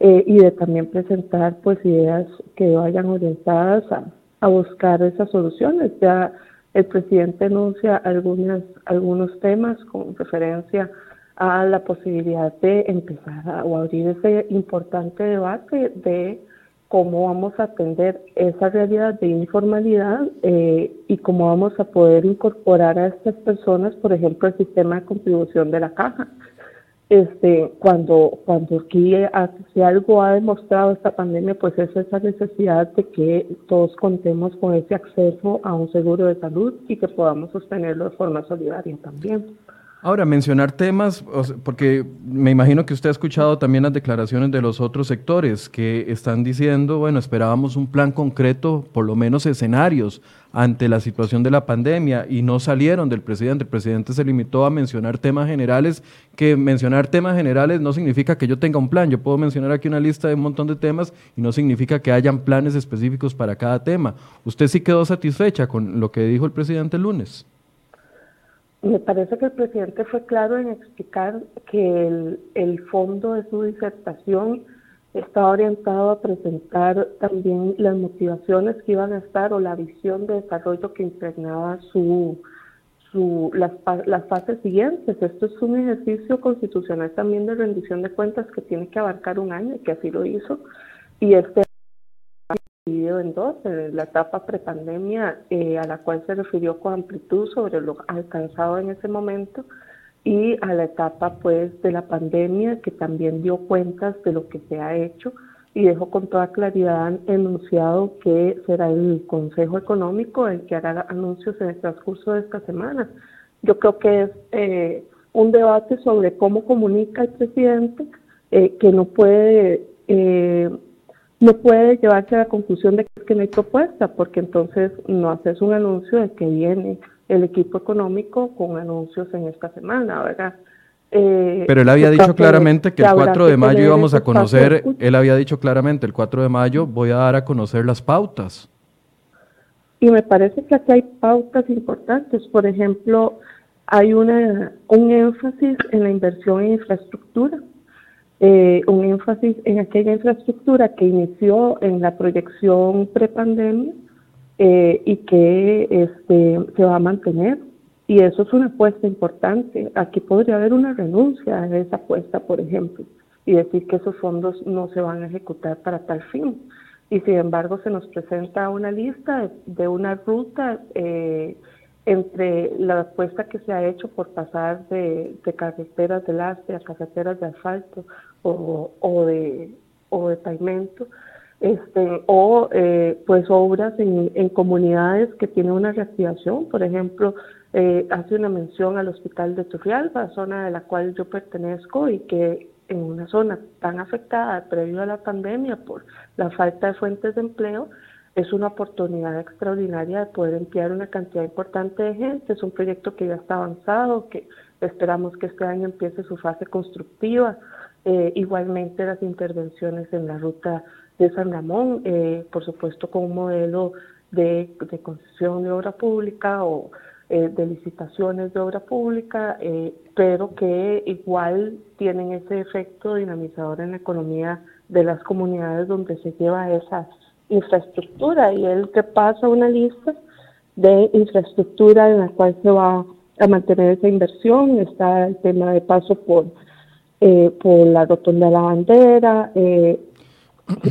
eh, y de también presentar pues ideas que vayan orientadas a, a buscar esas soluciones. Ya el presidente anuncia algunas, algunos temas con referencia a la posibilidad de empezar a, o abrir ese importante debate de cómo vamos a atender esa realidad de informalidad eh, y cómo vamos a poder incorporar a estas personas, por ejemplo, el sistema de contribución de la caja. Este, cuando, cuando aquí si algo ha demostrado esta pandemia, pues es esa necesidad de que todos contemos con ese acceso a un seguro de salud y que podamos sostenerlo de forma solidaria también. Ahora, mencionar temas, porque me imagino que usted ha escuchado también las declaraciones de los otros sectores que están diciendo, bueno, esperábamos un plan concreto, por lo menos escenarios, ante la situación de la pandemia y no salieron del presidente. El presidente se limitó a mencionar temas generales, que mencionar temas generales no significa que yo tenga un plan. Yo puedo mencionar aquí una lista de un montón de temas y no significa que hayan planes específicos para cada tema. ¿Usted sí quedó satisfecha con lo que dijo el presidente el lunes? Me parece que el presidente fue claro en explicar que el, fondo de su disertación está orientado a presentar también las motivaciones que iban a estar o la visión de desarrollo que impregnaba su, su, las, las fases siguientes. Esto es un ejercicio constitucional también de rendición de cuentas que tiene que abarcar un año, y que así lo hizo. Y este dividido en dos, la etapa prepandemia eh, a la cual se refirió con amplitud sobre lo alcanzado en ese momento y a la etapa pues de la pandemia que también dio cuentas de lo que se ha hecho y dejó con toda claridad enunciado que será el Consejo Económico el que hará anuncios en el transcurso de esta semana. Yo creo que es eh, un debate sobre cómo comunica el presidente eh, que no puede eh, no puede llevarse a la conclusión de que no hay propuesta, porque entonces no haces un anuncio de que viene el equipo económico con anuncios en esta semana, ¿verdad? Eh, Pero él había dicho claramente que, el 4 de mayo íbamos a conocer, él había dicho claramente, el 4 de mayo voy a dar a conocer las pautas. Y me parece que aquí hay pautas importantes, por ejemplo, hay una, un énfasis en la inversión en infraestructura eh, un énfasis en aquella infraestructura que inició en la proyección prepandemia eh, y que este, se va a mantener. Y eso es una apuesta importante. Aquí podría haber una renuncia a esa apuesta, por ejemplo, y decir que esos fondos no se van a ejecutar para tal fin. Y sin embargo se nos presenta una lista de, una ruta eh, entre la apuesta que se ha hecho por pasar de, carreteras de lastre a carreteras de asfalto o, o, de, o de pavimento, este, o eh, pues obras en, en, comunidades que tienen una reactivación, por ejemplo, eh, hace una mención al hospital de Turrialba, zona de la cual yo pertenezco y que en una zona tan afectada previo a la pandemia por la falta de fuentes de empleo, es una oportunidad extraordinaria de poder emplear una cantidad importante de gente. Es un proyecto que ya está avanzado, que esperamos que este año empiece su fase constructiva. Eh, igualmente las intervenciones en la ruta de San Ramón, eh, por supuesto con un modelo de, concesión de obra pública o eh, de licitaciones de obra pública, pero que igual tienen ese efecto dinamizador en la economía de las comunidades donde se lleva esa infraestructura y él te pasa una lista de infraestructura en la cual se va a mantener esa inversión, está el tema de paso por eh, por la Rotonda de la Bandera, eh,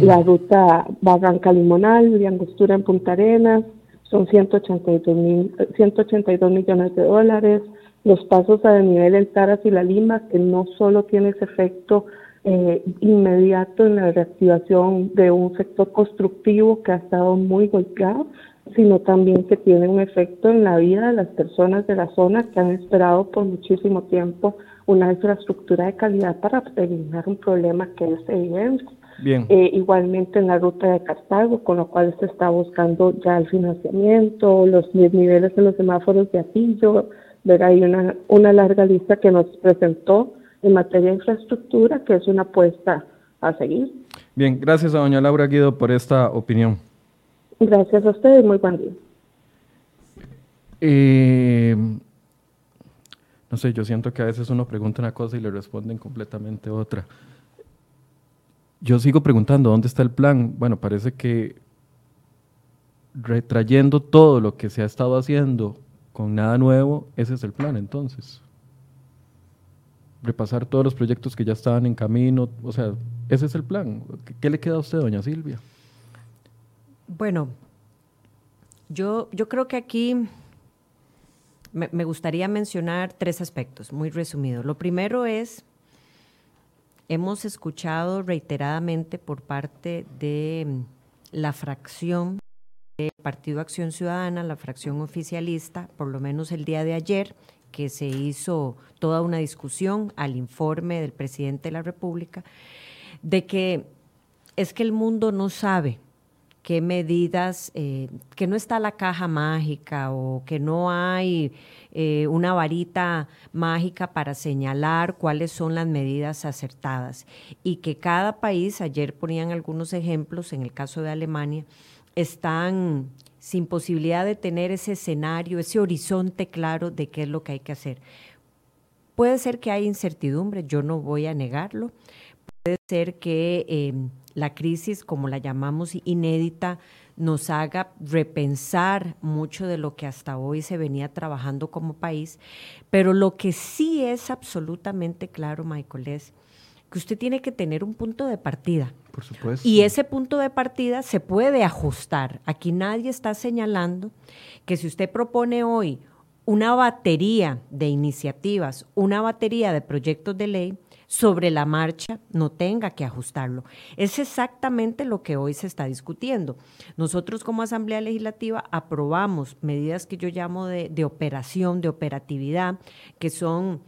la ruta Barranca Limonal, de Angostura en Punta Arenas, son 182, mil, 182 millones de dólares, los pasos a nivel en Taras y La Lima, que no solo tiene ese efecto eh, inmediato en la reactivación de un sector constructivo que ha estado muy golpeado, sino también que tiene un efecto en la vida de las personas de la zona que han esperado por muchísimo tiempo una infraestructura de calidad para eliminar un problema que es evidente. Bien. Eh, igualmente en la ruta de Cartago, con lo cual se está buscando ya el financiamiento, los niveles en los semáforos de Atillo, ver hay una, una larga lista que nos presentó en materia de infraestructura, que es una apuesta a seguir. Bien, gracias a doña Laura Guido por esta opinión. Gracias a ustedes, muy buen día. Eh, no sé, yo siento que a veces uno pregunta una cosa y le responden completamente otra. Yo sigo preguntando, ¿dónde está el plan? Bueno, parece que retrayendo todo lo que se ha estado haciendo con nada nuevo, ese es el plan entonces. Repasar todos los proyectos que ya estaban en camino, o sea, ese es el plan. ¿Qué, le queda a usted, doña Silvia? Bueno, yo, yo creo que aquí me, gustaría mencionar tres aspectos, muy resumidos. Lo primero es, hemos escuchado reiteradamente por parte de la fracción del Partido Acción Ciudadana, la fracción oficialista, por lo menos el día de ayer, que se hizo toda una discusión al informe del presidente de la República, de que es que el mundo no sabe qué medidas, eh, que no está la caja mágica o que no hay eh, una varita mágica para señalar cuáles son las medidas acertadas. Y que cada país, ayer ponían algunos ejemplos, en el caso de Alemania, están sin posibilidad de tener ese escenario, ese horizonte claro de qué es lo que hay que hacer. Puede ser que hay incertidumbre, yo no voy a negarlo. Puede ser que eh, la crisis, como la llamamos inédita, nos haga repensar mucho de lo que hasta hoy se venía trabajando como país. Pero lo que sí es absolutamente claro, Michael, es que usted tiene que tener un punto de partida. Por supuesto. Y ese punto de partida se puede ajustar. Aquí nadie está señalando que si usted propone hoy una batería de iniciativas, una batería de proyectos de ley, sobre la marcha no tenga que ajustarlo. Es exactamente lo que hoy se está discutiendo. Nosotros como Asamblea Legislativa aprobamos medidas que yo llamo de, operación, de operatividad, que son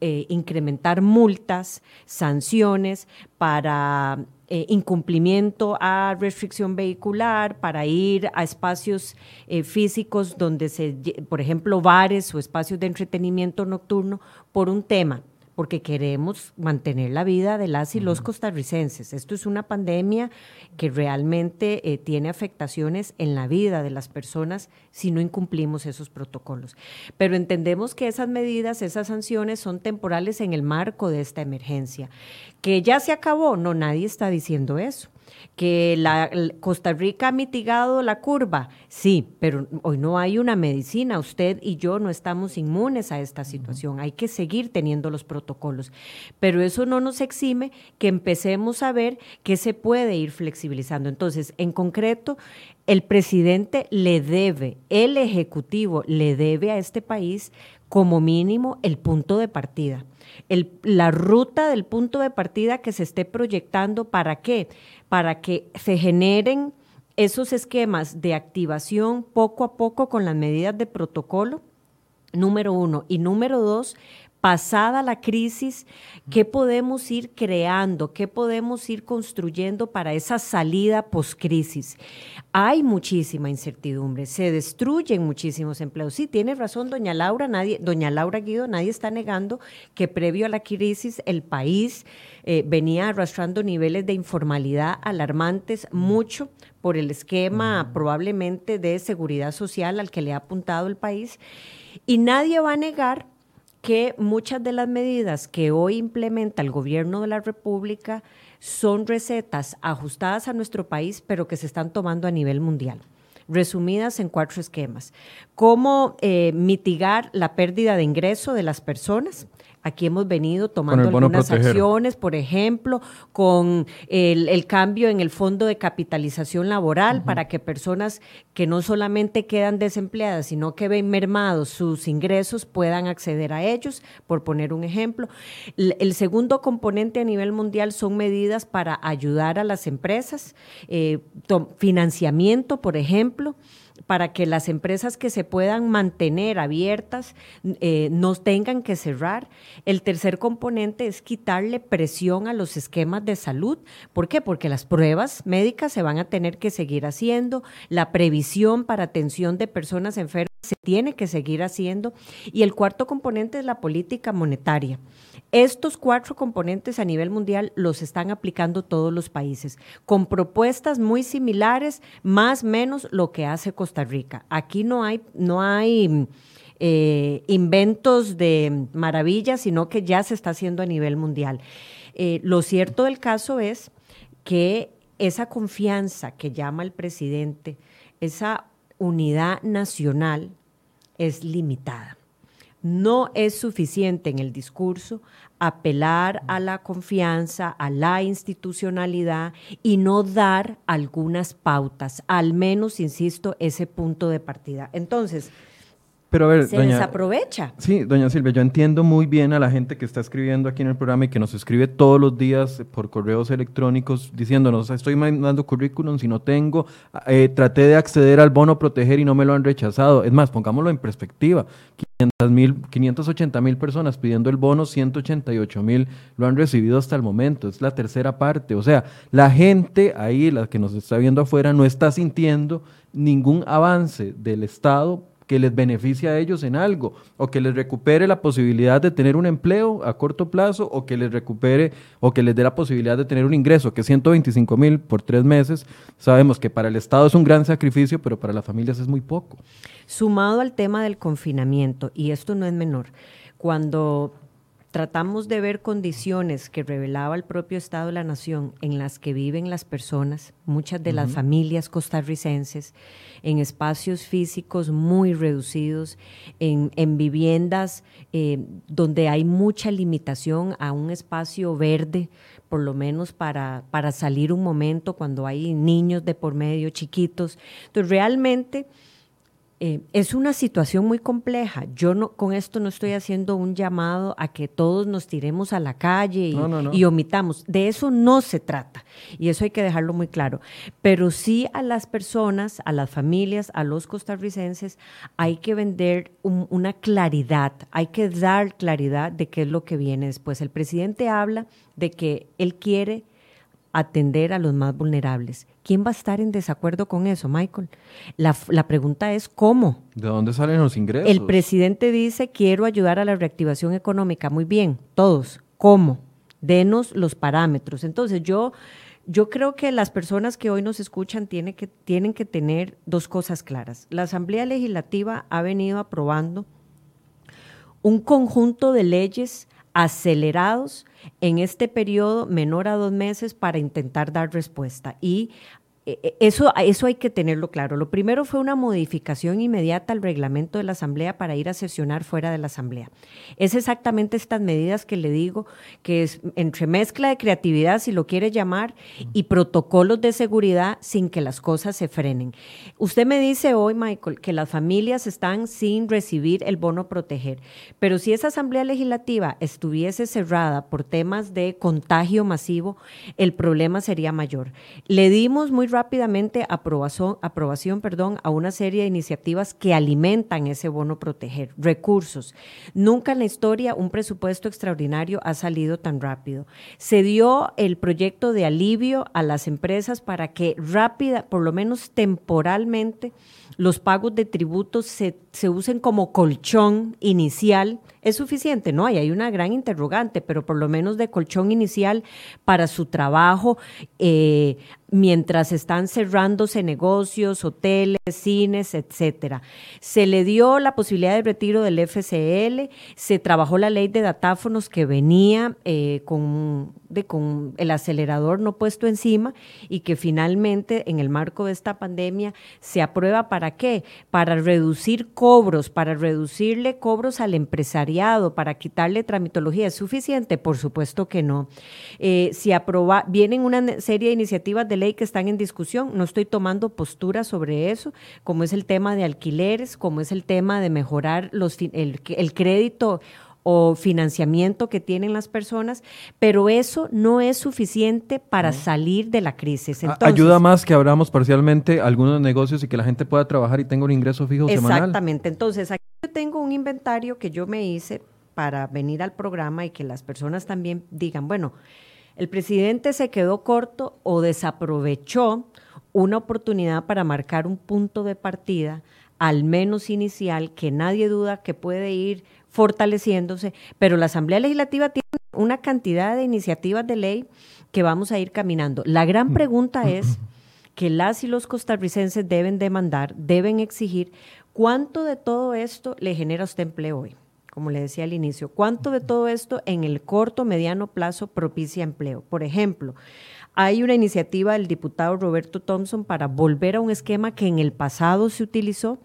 eh, incrementar multas, sanciones para eh, incumplimiento a restricción vehicular, para ir a espacios eh, físicos donde se, por ejemplo, bares o espacios de entretenimiento nocturno, por un tema porque queremos mantener la vida de las y los costarricenses. Esto es una pandemia que realmente eh, tiene afectaciones en la vida de las personas si no incumplimos esos protocolos. Pero entendemos que esas medidas, esas sanciones son temporales en el marco de esta emergencia. Que ya se acabó, no, nadie está diciendo eso que la, Costa Rica ha mitigado la curva, sí, pero hoy no hay una medicina. Usted y yo no estamos inmunes a esta situación. Hay que seguir teniendo los protocolos. Pero eso no nos exime que empecemos a ver que se puede ir flexibilizando. Entonces, en concreto, el presidente le debe, el Ejecutivo le debe a este país como mínimo el punto de partida. La ruta del punto de partida que se esté proyectando, ¿para qué? Para que se generen esos esquemas de activación poco a poco con las medidas de protocolo, número uno. Y número dos, pasada la crisis, qué podemos ir creando, qué podemos ir construyendo para esa salida post-crisis. Hay muchísima incertidumbre, se destruyen muchísimos empleos. Sí, tiene razón doña Laura, nadie, doña Laura Guido, nadie está negando que previo a la crisis el país eh, venía arrastrando niveles de informalidad alarmantes, mucho por el esquema probablemente de seguridad social al que le ha apuntado el país. Y nadie va a negar que muchas de las medidas que hoy implementa el gobierno de la República son recetas ajustadas a nuestro país, pero que se están tomando a nivel mundial resumidas en cuatro esquemas. Cómo eh, mitigar la pérdida de ingreso de las personas, Aquí hemos venido tomando algunas acciones, por ejemplo, con el, cambio en el fondo de capitalización laboral para que personas que no solamente quedan desempleadas, sino que ven mermados sus ingresos puedan acceder a ellos, por poner un ejemplo. El, segundo componente a nivel mundial son medidas para ayudar a las empresas, eh, financiamiento, por ejemplo para que las empresas que se puedan mantener abiertas eh, no tengan que cerrar. El tercer componente es quitarle presión a los esquemas de salud. ¿Por qué? Porque las pruebas médicas se van a tener que seguir haciendo, la previsión para atención de personas enfermas se tiene que seguir haciendo y el cuarto componente es la política monetaria. Estos cuatro componentes a nivel mundial los están aplicando todos los países, con propuestas muy similares, más o menos lo que hace Costa Rica. Aquí no hay, no hay eh, inventos de maravillas, sino que ya se está haciendo a nivel mundial. Eh, lo cierto del caso es que esa confianza que llama el presidente, esa unidad nacional, es limitada. No es suficiente en el discurso apelar a la confianza, a la institucionalidad y no dar algunas pautas, al menos, insisto, ese punto de partida. Entonces, pero a ver, se desaprovecha. Sí, doña Silvia, yo entiendo muy bien a la gente que está escribiendo aquí en el programa y que nos escribe todos los días por correos electrónicos diciéndonos, estoy mandando currículum si no tengo, eh, traté de acceder al bono proteger y no me lo han rechazado. Es más, pongámoslo en perspectiva, 580 mil personas pidiendo el bono, 188 mil lo han recibido hasta el momento, es la tercera parte. O sea, la gente ahí, la que nos está viendo afuera, no está sintiendo ningún avance del Estado que les beneficie a ellos en algo, o que les recupere la posibilidad de tener un empleo a corto plazo, o que les recupere, o que les dé la posibilidad de tener un ingreso, que 125 mil por tres meses, sabemos que para el Estado es un gran sacrificio, pero para las familias es muy poco. Sumado al tema del confinamiento, y esto no es menor, cuando tratamos de ver condiciones que revelaba el propio Estado de la Nación en las que viven las personas, muchas de las familias costarricenses, en espacios físicos muy reducidos, en, viviendas eh, donde hay mucha limitación a un espacio verde, por lo menos para, para salir un momento cuando hay niños de por medio chiquitos. Entonces, realmente eh, es una situación muy compleja. Yo no, con esto no estoy haciendo un llamado a que todos nos tiremos a la calle y, omitamos. De eso no se trata. Y eso hay que dejarlo muy claro. Pero sí a las personas, a las familias, a los costarricenses, hay que vender una claridad, hay que dar claridad de qué es lo que viene después. El presidente habla de que él quiere atender a los más vulnerables. ¿Quién va a estar en desacuerdo con eso, Michael? La, pregunta es ¿cómo? ¿De dónde salen los ingresos? El presidente dice quiero ayudar a la reactivación económica. Muy bien, todos. ¿Cómo? Denos los parámetros. Entonces yo, yo creo que las personas que hoy nos escuchan tienen que, tienen que tener dos cosas claras. La Asamblea Legislativa ha venido aprobando un conjunto de leyes acelerados en este periodo menor a dos meses para intentar dar respuesta. Y eso, eso hay que tenerlo claro. Lo primero fue una modificación inmediata al reglamento de la Asamblea para ir a sesionar fuera de la Asamblea. Es exactamente estas medidas que le digo, que es entre mezcla de creatividad, si lo quiere llamar, y protocolos de seguridad sin que las cosas se frenen. Usted me dice hoy, Michael, que las familias están sin recibir el bono proteger, pero si esa Asamblea Legislativa estuviese cerrada por temas de contagio masivo, el problema sería mayor. Le dimos muy rápidamente aprobación, aprobación perdón, a una serie de iniciativas que alimentan ese bono proteger, recursos. Nunca en la historia un presupuesto extraordinario ha salido tan rápido. Se dio el proyecto de alivio a las empresas para que rápida, por lo menos temporalmente, los pagos de tributos se, se usen como colchón inicial. ¿Es suficiente? No, hay, hay una gran interrogante, pero por lo menos de colchón inicial para su trabajo. Eh, mientras están cerrándose negocios, hoteles, cines, etcétera. Se le dio la posibilidad de retiro del FCL, se trabajó la ley de datáfonos que venía eh, con, de, con el acelerador no puesto encima y que finalmente en el marco de esta pandemia se aprueba para qué? Para reducir cobros, para reducirle cobros al para quitarle tramitología. ¿Es suficiente? Por supuesto que no. Eh, si aproba, vienen una serie de iniciativas de ley que están en discusión. No estoy tomando postura sobre eso, como es el tema de alquileres, como es el tema de mejorar los, el crédito o financiamiento que tienen las personas, pero eso no es suficiente para salir de la crisis. Ayuda más que abramos parcialmente algunos negocios y que la gente pueda trabajar y tenga un ingreso fijo semanal. Exactamente. Entonces, aquí yo tengo un inventario que yo me hice para venir al programa y que las personas también digan, bueno, el presidente se quedó corto o desaprovechó una oportunidad para marcar un punto de partida, al menos inicial, que nadie duda que puede ir fortaleciéndose, pero la Asamblea Legislativa tiene una cantidad de iniciativas de ley que vamos a ir caminando. La gran mm. pregunta es que las y los costarricenses deben demandar, deben exigir cuánto de todo esto le genera usted empleo hoy como le decía al inicio, ¿cuánto de todo esto en el corto, mediano plazo propicia empleo? Por ejemplo, hay una iniciativa del diputado Roberto Thompson para volver a un esquema que en el pasado se utilizó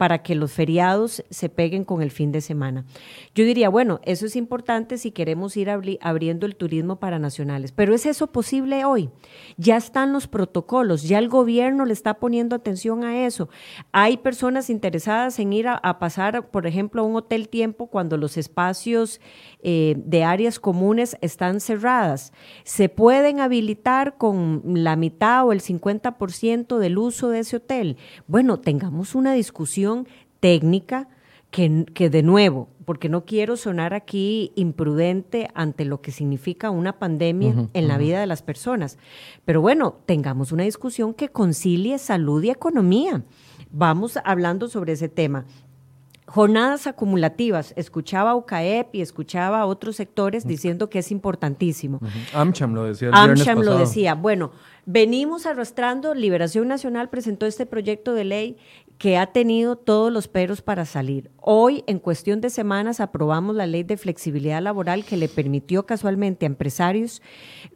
para que los feriados se peguen con el fin de semana. Yo diría, bueno, eso es importante si queremos ir abriendo el turismo para nacionales, pero ¿es eso posible hoy? Ya están los protocolos, ya el gobierno le está poniendo atención a eso. Hay personas interesadas en ir a, pasar, por ejemplo, a un hotel tiempo cuando los espacios eh, de áreas comunes están cerradas. Se pueden habilitar con la mitad o el 50% del uso de ese hotel. Bueno, tengamos una discusión técnica que, que, de nuevo, porque no quiero sonar aquí imprudente ante lo que significa una pandemia en la vida de las personas, pero bueno, tengamos una discusión que concilie salud y economía. Vamos hablando sobre ese tema. Jornadas acumulativas. Escuchaba a UCAEP y escuchaba a otros sectores diciendo que es importantísimo. AmCham lo decía. El AmCham lo decía. Bueno, venimos arrastrando, Liberación Nacional presentó este proyecto de ley que ha tenido todos los peros para salir. Hoy, en cuestión de semanas, aprobamos la ley de flexibilidad laboral que le permitió casualmente a empresarios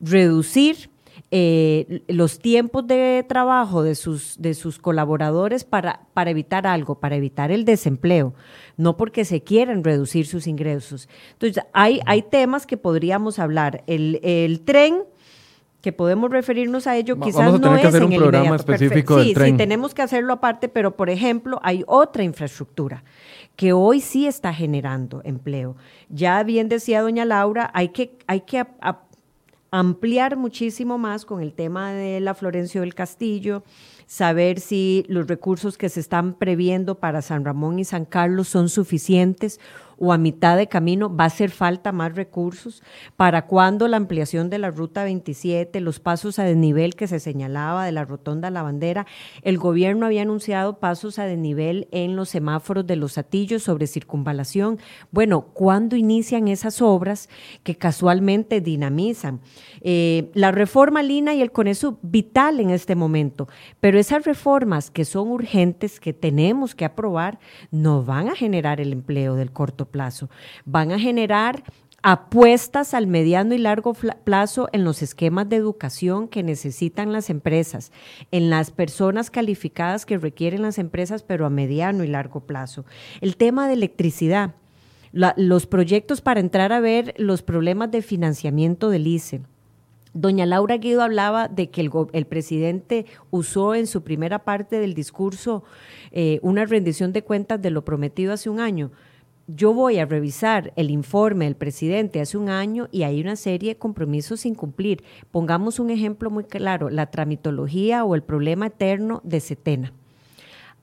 reducir eh, los tiempos de trabajo de sus, de sus colaboradores para, para evitar algo, para evitar el desempleo, no porque se quieran reducir sus ingresos. Entonces, hay, hay temas que podríamos hablar. El, el tren que podemos referirnos a ello, quizás Vamos a tener que hacer un programa específico del sí, tren. Sí, tenemos que hacerlo aparte, pero por ejemplo, hay otra infraestructura que hoy sí está generando empleo. Ya bien decía doña Laura, hay que, hay que ampliar muchísimo más con el tema de la Florencio del Castillo, saber si los recursos que se están previendo para San Ramón y San Carlos son suficientes o a mitad de camino va a hacer falta más recursos? ¿Para cuándo la ampliación de la Ruta 27, los pasos a desnivel que se señalaba de la Rotonda La Bandera? El gobierno había anunciado pasos a desnivel en los semáforos de los Atillos sobre circunvalación. Bueno, ¿cuándo inician esas obras que casualmente dinamizan? Eh, la reforma Lina y el CONESU, vital en este momento, pero esas reformas que son urgentes, que tenemos que aprobar, no van a generar el empleo del corto plazo. Van a generar apuestas al mediano y largo plazo en los esquemas de educación que necesitan las empresas, en las personas calificadas que requieren las empresas, pero a mediano y largo plazo. El tema de electricidad, los proyectos para entrar a ver los problemas de financiamiento del ICE. Doña Laura Guido hablaba de que el, presidente usó en su primera parte del discurso eh, una rendición de cuentas de lo prometido hace un año yo voy a revisar el informe del presidente hace un año y hay una serie de compromisos sin cumplir. Pongamos un ejemplo muy claro, la tramitología o el problema eterno de Setena.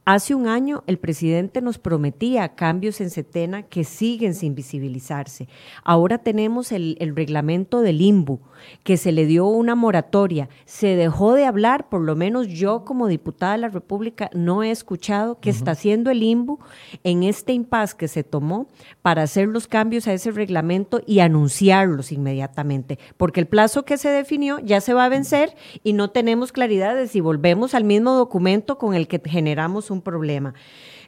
Hace un año el presidente nos prometía cambios en Setena que siguen sin visibilizarse. Ahora tenemos el, reglamento del IMBU, que se le dio una moratoria. Se dejó de hablar, por lo menos yo como diputada de la República no he escuchado qué está haciendo el IMBU en este impasse que se tomó para hacer los cambios a ese reglamento y anunciarlos inmediatamente, porque el plazo que se definió ya se va a vencer y no tenemos claridad de si volvemos al mismo documento con el que generamos un problema.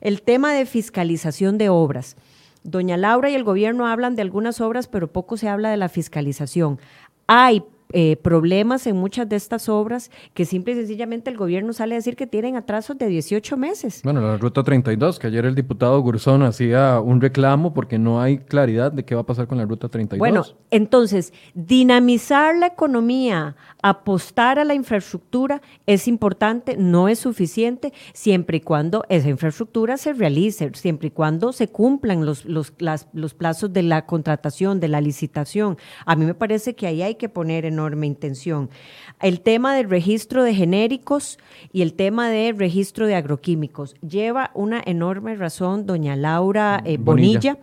El tema de fiscalización de obras. Doña Laura y el gobierno hablan de algunas obras, pero poco se habla de la fiscalización. Hay eh, problemas en muchas de estas obras que simple y sencillamente el gobierno sale a decir que tienen atrasos de 18 meses. Bueno, la ruta 32, que ayer el diputado Gurzón hacía un reclamo porque no hay claridad de qué va a pasar con la ruta 32. Bueno, entonces, dinamizar la economía, apostar a la infraestructura es importante, no es suficiente, siempre y cuando esa infraestructura se realice, siempre y cuando se cumplan los, los, los plazos de la contratación, de la licitación. A mí me parece que ahí hay que poner en enorme intención. El tema del registro de genéricos y el tema del registro de agroquímicos. Lleva una enorme razón doña Laura eh, Bonilla.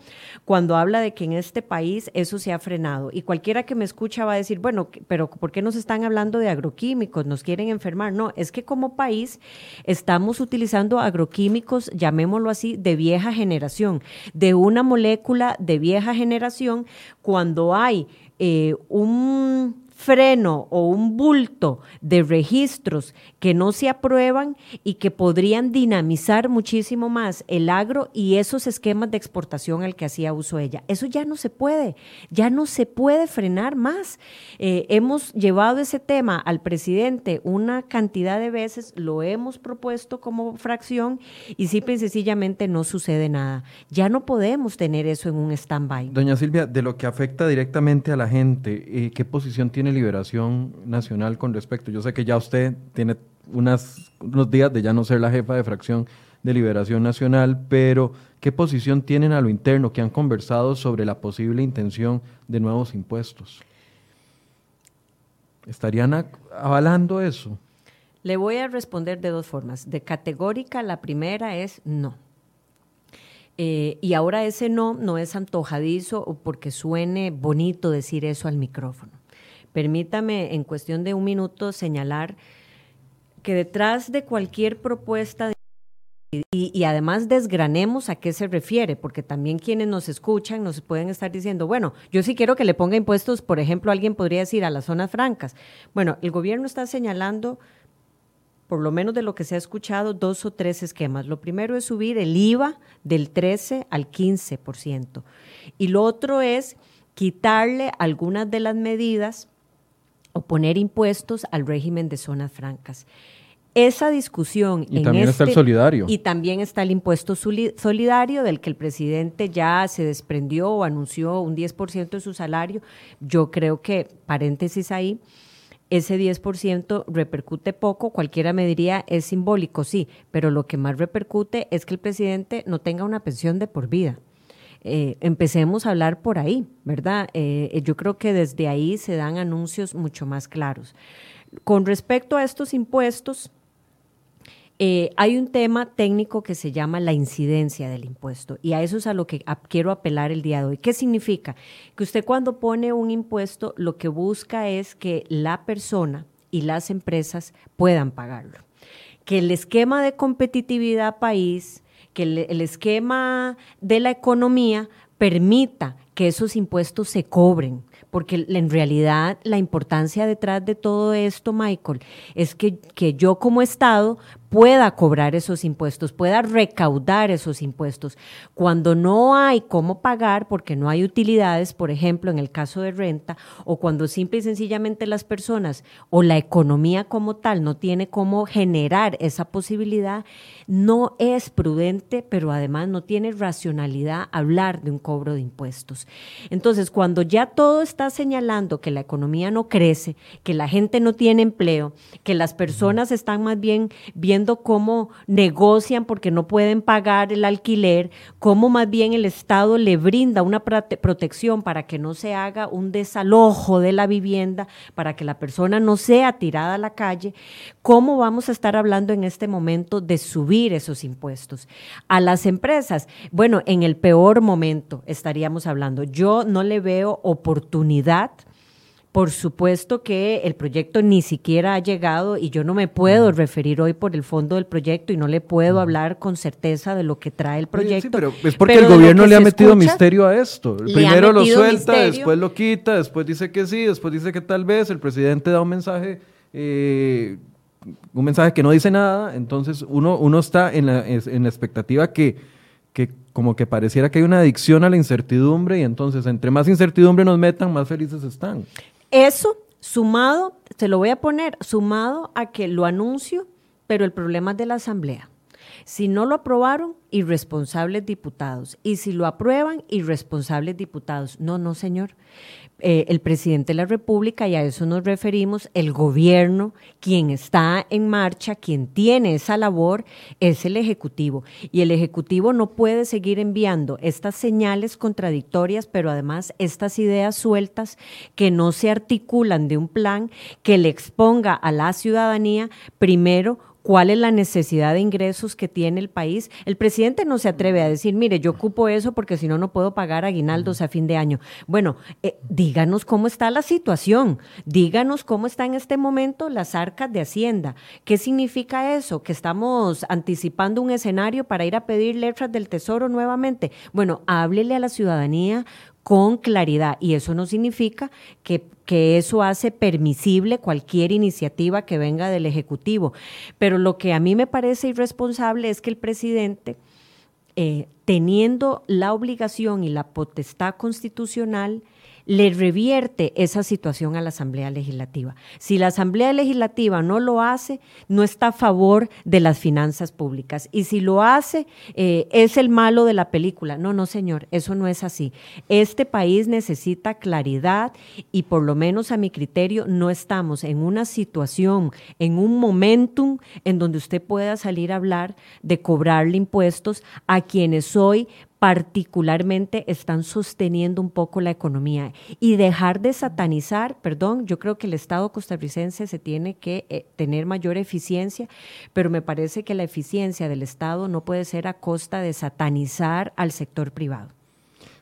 cuando habla de que en este país eso se ha frenado. Y cualquiera que me escucha va a decir, bueno, pero ¿por qué nos están hablando de agroquímicos? ¿Nos quieren enfermar? No, es que como país estamos utilizando agroquímicos, llamémoslo así, de vieja generación, de una molécula de vieja generación, cuando hay eh, un freno o un bulto de registros que no se aprueban y que podrían dinamizar muchísimo más el agro y esos esquemas de exportación al que hacía uso ella. Eso ya no se puede, ya no se puede frenar más. Eh, hemos llevado ese tema al presidente una cantidad de veces, lo hemos propuesto como fracción y simple y sencillamente no sucede nada. Ya no podemos tener eso en un stand-by. Doña Silvia, de lo que afecta directamente a la gente, eh, ¿qué posición tiene Liberación Nacional con respecto? Yo sé que ya usted tiene unos días de ya no ser la jefa de fracción de Liberación Nacional, pero ¿qué posición tienen a lo interno que han conversado sobre la posible intención de nuevos impuestos? ¿Estarían avalando eso? Le voy a responder de dos formas. De categórica, la primera es no. Eh, y ahora ese no no es antojadizo o porque suene bonito decir eso al micrófono. Permítame en cuestión de un minuto señalar que detrás de cualquier propuesta de y, además desgranemos a qué se refiere, porque también quienes nos escuchan nos pueden estar diciendo, bueno, yo sí quiero que le ponga impuestos, por ejemplo, alguien podría decir a las zonas francas. Bueno, el gobierno está señalando, por lo menos de lo que se ha escuchado, dos o tres esquemas. Lo primero es subir el IVA del 13 al 15%. Y lo otro es quitarle algunas de las medidas o poner impuestos al régimen de zonas francas. Esa discusión. Y también está el este solidario. Y también está el impuesto solidario, del que el presidente ya se desprendió o anunció un 10% de su salario. Yo creo que, paréntesis ahí, ese 10% repercute poco, cualquiera me diría es simbólico, sí, pero lo que más repercute es que el presidente no tenga una pensión de por vida. Eh, empecemos a hablar por ahí, ¿verdad? Eh, yo creo que desde ahí se dan anuncios mucho más claros. Con respecto a estos impuestos, eh, hay un tema técnico que se llama la incidencia del impuesto y a eso es a lo que quiero apelar el día de hoy. ¿Qué significa? Que usted cuando pone un impuesto lo que busca es que la persona y las empresas puedan pagarlo. Que el esquema de competitividad país que el, esquema de la economía permita que esos impuestos se cobren. porque en realidad la importancia detrás de todo esto, Michael, es que, que yo como Estado pueda cobrar esos impuestos, pueda recaudar esos impuestos. Cuando no hay cómo pagar, porque no hay utilidades, por ejemplo, en el caso de renta, o cuando simple y sencillamente las personas o la economía como tal no tiene cómo generar esa posibilidad, no es prudente, pero además no tiene racionalidad hablar de un cobro de impuestos. Entonces, cuando ya todo está señalando que la economía no crece, que la gente no tiene empleo, que las personas están más bien viendo cómo negocian porque no pueden pagar el alquiler, cómo más bien el Estado le brinda una protección para que no se haga un desalojo de la vivienda, para que la persona no sea tirada a la calle, ¿cómo vamos a estar hablando en este momento de subir esos impuestos? A las empresas, bueno, en el peor momento estaríamos hablando. Yo no le veo oportunidad por supuesto que el proyecto ni siquiera ha llegado y yo no me puedo referir hoy por el fondo del proyecto y no le puedo hablar con certeza de lo que trae el proyecto. sí, pero es porque el gobierno le ha metido misterio a esto. Primero lo suelta, después lo quita, después dice que sí, después dice que tal vez. El presidente da un mensaje, eh, un mensaje que no dice nada. Entonces uno, uno está en la, en expectativa que, que como que pareciera que hay una adicción a la incertidumbre y entonces entre más incertidumbre nos metan, más felices están. Eso sumado, se lo voy a poner, sumado a que lo anuncio, pero el problema es de la Asamblea. Si no lo aprobaron, irresponsables diputados. Y si lo aprueban, irresponsables diputados. No, no, señor. Eh, el presidente de la República, y a eso nos referimos, el gobierno, quien está en marcha, quien tiene esa labor, es el Ejecutivo. Y el Ejecutivo no puede seguir enviando estas señales contradictorias, pero además estas ideas sueltas que no se articulan de un plan que le exponga a la ciudadanía, primero, cuál es la necesidad de ingresos que tiene el país. El presidente no se atreve a decir, mire, yo ocupo eso porque si no, no puedo pagar aguinaldos a fin de año. Bueno, eh, díganos cómo está la situación, díganos cómo está en este momento las arcas de Hacienda. ¿Qué significa eso? Que estamos anticipando un escenario para ir a pedir letras del Tesoro nuevamente. Bueno, háblele a la ciudadanía con claridad y eso no significa que, eso hace permisible cualquier iniciativa que venga del Ejecutivo. Pero lo que a mí me parece irresponsable es que el presidente, eh, teniendo la obligación y la potestad constitucional, le revierte esa situación a la Asamblea Legislativa. Si la Asamblea Legislativa no lo hace, no está a favor de las finanzas públicas. Y si lo hace, eh, es el malo de la película. No, no, señor, eso no es así. Este país necesita claridad y por lo menos a mi criterio no estamos en una situación, en un momentum en donde usted pueda salir a hablar de cobrarle impuestos a quienes hoy particularmente están sosteniendo un poco la economía y dejar de satanizar, perdón, yo creo que el Estado costarricense se tiene que eh, tener mayor eficiencia, pero me parece que la eficiencia del Estado no puede ser a costa de satanizar al sector privado.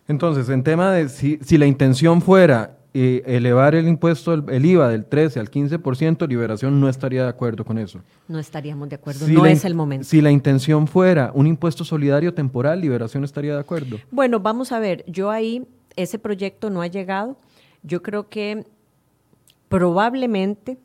Entonces, en tema de si, si la intención fuera elevar el impuesto, el, IVA del 13 al 15%, Liberación no estaría de acuerdo con eso. No estaríamos de acuerdo, no es el momento. Si la intención fuera un impuesto solidario temporal, Liberación estaría de acuerdo. Bueno, vamos a ver, yo ahí, ese proyecto no ha llegado. Yo creo que probablemente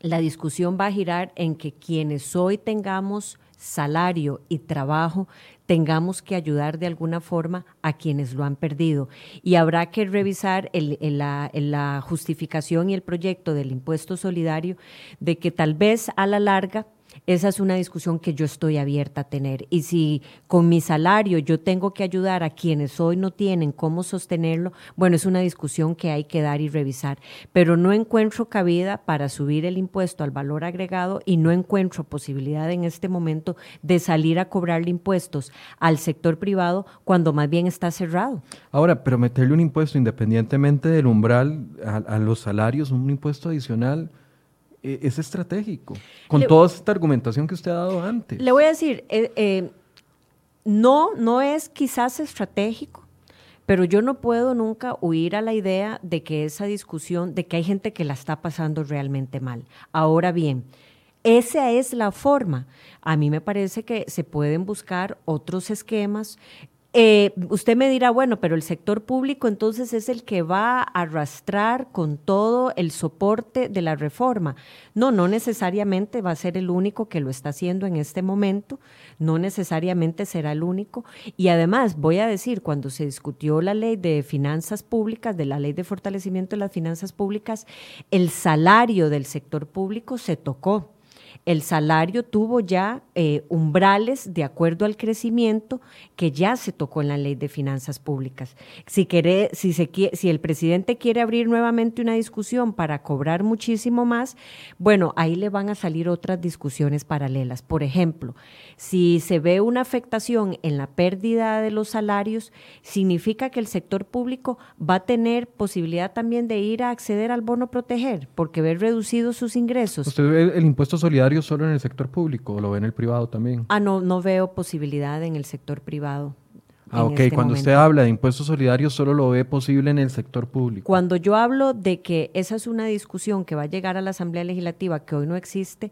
la discusión va a girar en que quienes hoy tengamos salario y trabajo tengamos que ayudar de alguna forma a quienes lo han perdido. Y habrá que revisar la, la justificación y el proyecto del impuesto solidario de que tal vez a la larga esa es una discusión que yo estoy abierta a tener. Y si con mi salario yo tengo que ayudar a quienes hoy no tienen cómo sostenerlo, bueno, es una discusión que hay que dar y revisar. Pero no encuentro cabida para subir el impuesto al valor agregado y no encuentro posibilidad en este momento de salir a cobrarle impuestos al sector privado cuando más bien está cerrado. Ahora, pero meterle un impuesto independientemente del umbral a, a los salarios, un impuesto adicional es estratégico, con toda esta argumentación que usted ha dado antes. Le voy a decir, eh, eh, no, no es quizás estratégico, pero yo no puedo nunca huir a la idea de que esa discusión, de que hay gente que la está pasando realmente mal. Ahora bien, esa es la forma. A mí me parece que se pueden buscar otros esquemas eh, usted me dirá, bueno, pero el sector público entonces es el que va a arrastrar con todo el soporte de la reforma. No, no necesariamente va a ser el único que lo está haciendo en este momento, no necesariamente será el único. Y además, voy a decir, cuando se discutió la ley de finanzas públicas, de la ley de fortalecimiento de las finanzas públicas, el salario del sector público se tocó el salario tuvo ya eh, umbrales de acuerdo al crecimiento que ya se tocó en la ley de finanzas públicas. Si, quiere, si, se, si el presidente quiere abrir nuevamente una discusión para cobrar muchísimo más, bueno, ahí le van a salir otras discusiones paralelas. Por ejemplo, si se ve una afectación en la pérdida de los salarios, significa que el sector público va a tener posibilidad también de ir a acceder al bono proteger porque ve reducidos sus ingresos. ¿Usted ve el impuesto solidario solo en el sector público o lo ve en el privado también? Ah, no, no veo posibilidad en el sector privado. Ah, ok. Este Cuando usted habla de impuestos solidarios, solo lo ve posible en el sector público. Cuando yo hablo de que esa es una discusión que va a llegar a la Asamblea Legislativa que hoy no existe,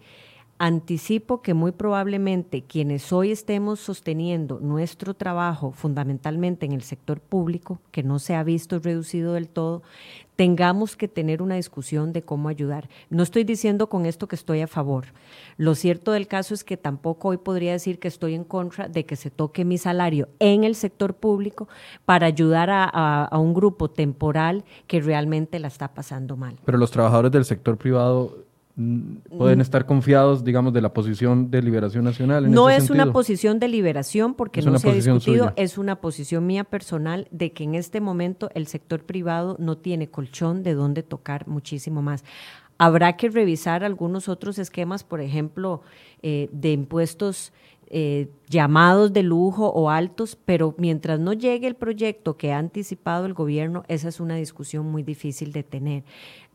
Anticipo que muy probablemente quienes hoy estemos sosteniendo nuestro trabajo fundamentalmente en el sector público, que no se ha visto reducido del todo, tengamos que tener una discusión de cómo ayudar. No estoy diciendo con esto que estoy a favor. Lo cierto del caso es que tampoco hoy podría decir que estoy en contra de que se toque mi salario en el sector público para ayudar a, un grupo temporal que realmente la está pasando mal. Pero los trabajadores del sector privado pueden mm. estar confiados, digamos, de la posición de liberación nacional. no es una posición de liberación porque no se ha discutido, es una posición mía personal de que en este momento el sector privado no tiene colchón de dónde tocar muchísimo más. Habrá que revisar algunos otros esquemas, por ejemplo, eh, de impuestos eh, llamados de lujo o altos, pero mientras no llegue el proyecto que ha anticipado el gobierno, esa es una discusión muy difícil de tener.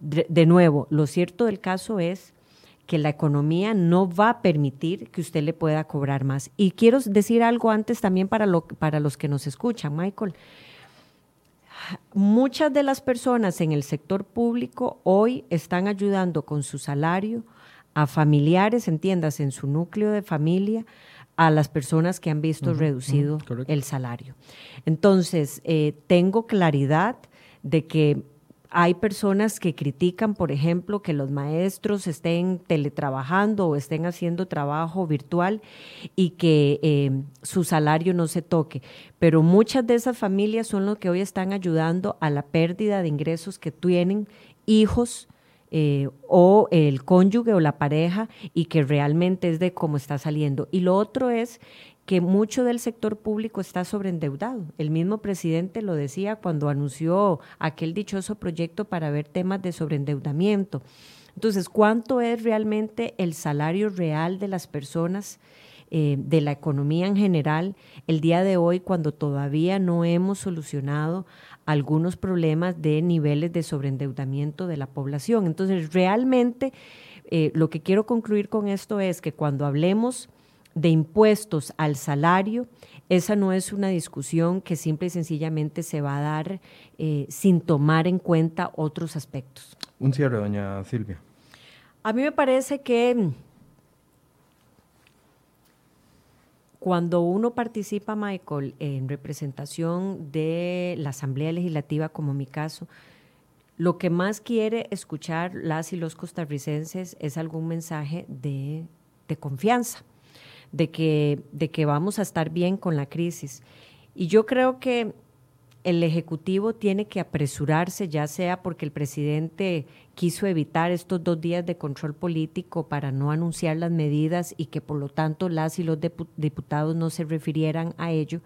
De, nuevo, lo cierto del caso es que la economía no va a permitir que usted le pueda cobrar más. Y quiero decir algo antes también para, para los que nos escuchan, Michael. Muchas de las personas en el sector público hoy están ayudando con su salario a familiares, entiendas, en su núcleo de familia, a las personas que han visto reducido el salario. Entonces, eh, tengo claridad de que hay personas que critican, por ejemplo, que los maestros estén teletrabajando o estén haciendo trabajo virtual y que eh, su salario no se toque. Pero muchas de esas familias son los que hoy están ayudando a la pérdida de ingresos que tienen hijos eh, o el cónyuge o la pareja y que realmente es de cómo está saliendo. Y lo otro es que mucho del sector público está sobreendeudado. El mismo presidente lo decía cuando anunció aquel dichoso proyecto para ver temas de sobreendeudamiento. Entonces, ¿cuánto es realmente el salario real de las personas? Eh, de la economía en general el día de hoy cuando todavía no hemos solucionado algunos problemas de niveles de sobreendeudamiento de la población. Entonces, realmente eh, lo que quiero concluir con esto es que cuando hablemos de impuestos al salario, esa no es una discusión que simple y sencillamente se va a dar eh, sin tomar en cuenta otros aspectos. Un cierre, doña Silvia. A mí me parece que Cuando uno participa, Michael, en representación de la Asamblea Legislativa, como mi caso, lo que más quiere escuchar las y los costarricenses es algún mensaje de, confianza, de que, de que vamos a estar bien con la crisis. Y yo creo que el Ejecutivo tiene que apresurarse, ya sea porque el presidente quiso evitar estos dos días de control político para no anunciar las medidas y que por lo tanto las y los diputados no se refirieran a ello,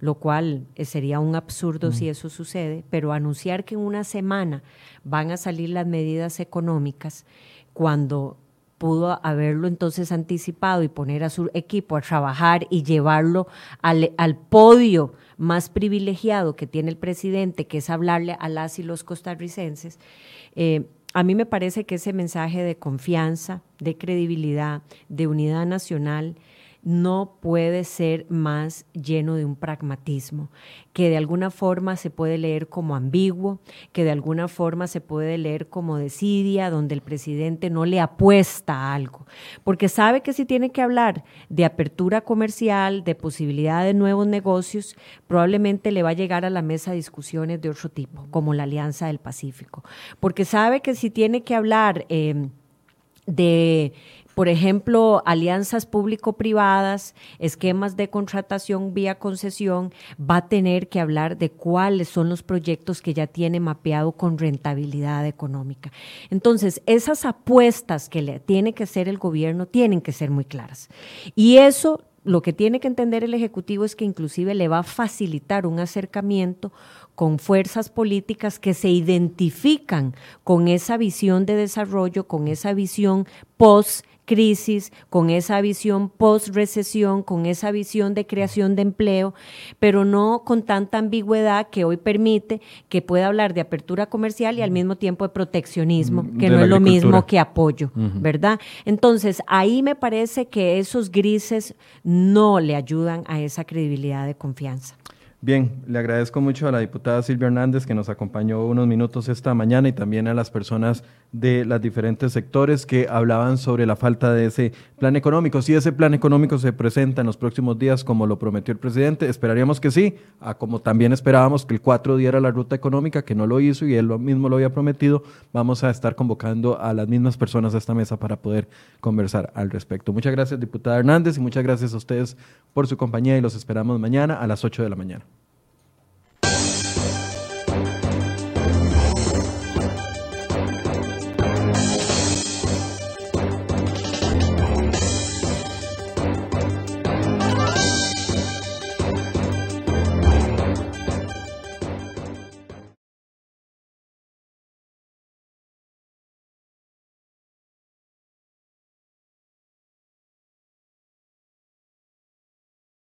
lo cual eh, sería un absurdo si eso sucede, pero anunciar que en una semana van a salir las medidas económicas cuando pudo haberlo entonces anticipado y poner a su equipo a trabajar y llevarlo al, al podio más privilegiado que tiene el presidente, que es hablarle a las y los costarricenses, eh, a mí me parece que ese mensaje de confianza, de credibilidad, de unidad nacional, no puede ser más lleno de un pragmatismo, que de alguna forma se puede leer como ambiguo, que de alguna forma se puede leer como desidia, donde el presidente no le apuesta a algo, porque sabe que si tiene que hablar de apertura comercial, de posibilidad de nuevos negocios, probablemente le va a llegar a la mesa discusiones de otro tipo, como la Alianza del Pacífico, porque sabe que si tiene que hablar eh, de por ejemplo, alianzas público-privadas, esquemas de contratación vía concesión, va a tener que hablar de cuáles son los proyectos que ya tiene mapeado con rentabilidad económica. Entonces, esas apuestas que le tiene que hacer el gobierno tienen que ser muy claras. Y eso lo que tiene que entender el Ejecutivo es que inclusive le va a facilitar un acercamiento con fuerzas políticas que se identifican con esa visión de desarrollo, con esa visión post crisis, con esa visión post-recesión, con esa visión de creación de empleo, pero no con tanta ambigüedad que hoy permite que pueda hablar de apertura comercial y al mismo tiempo de proteccionismo, mm, que no es lo mismo que apoyo, ¿verdad? Entonces, ahí me parece que esos grises no le ayudan a esa credibilidad de confianza. Bien, le agradezco mucho a la diputada Silvia Hernández que nos acompañó unos minutos esta mañana y también a las personas de los diferentes sectores que hablaban sobre la falta de ese plan económico. Si ese plan económico se presenta en los próximos días como lo prometió el presidente, esperaríamos que sí, como también esperábamos que el 4 diera la ruta económica, que no lo hizo y él mismo lo había prometido, vamos a estar convocando a las mismas personas a esta mesa para poder conversar al respecto. Muchas gracias, diputada Hernández, y muchas gracias a ustedes por su compañía y los esperamos mañana a las 8 de la mañana.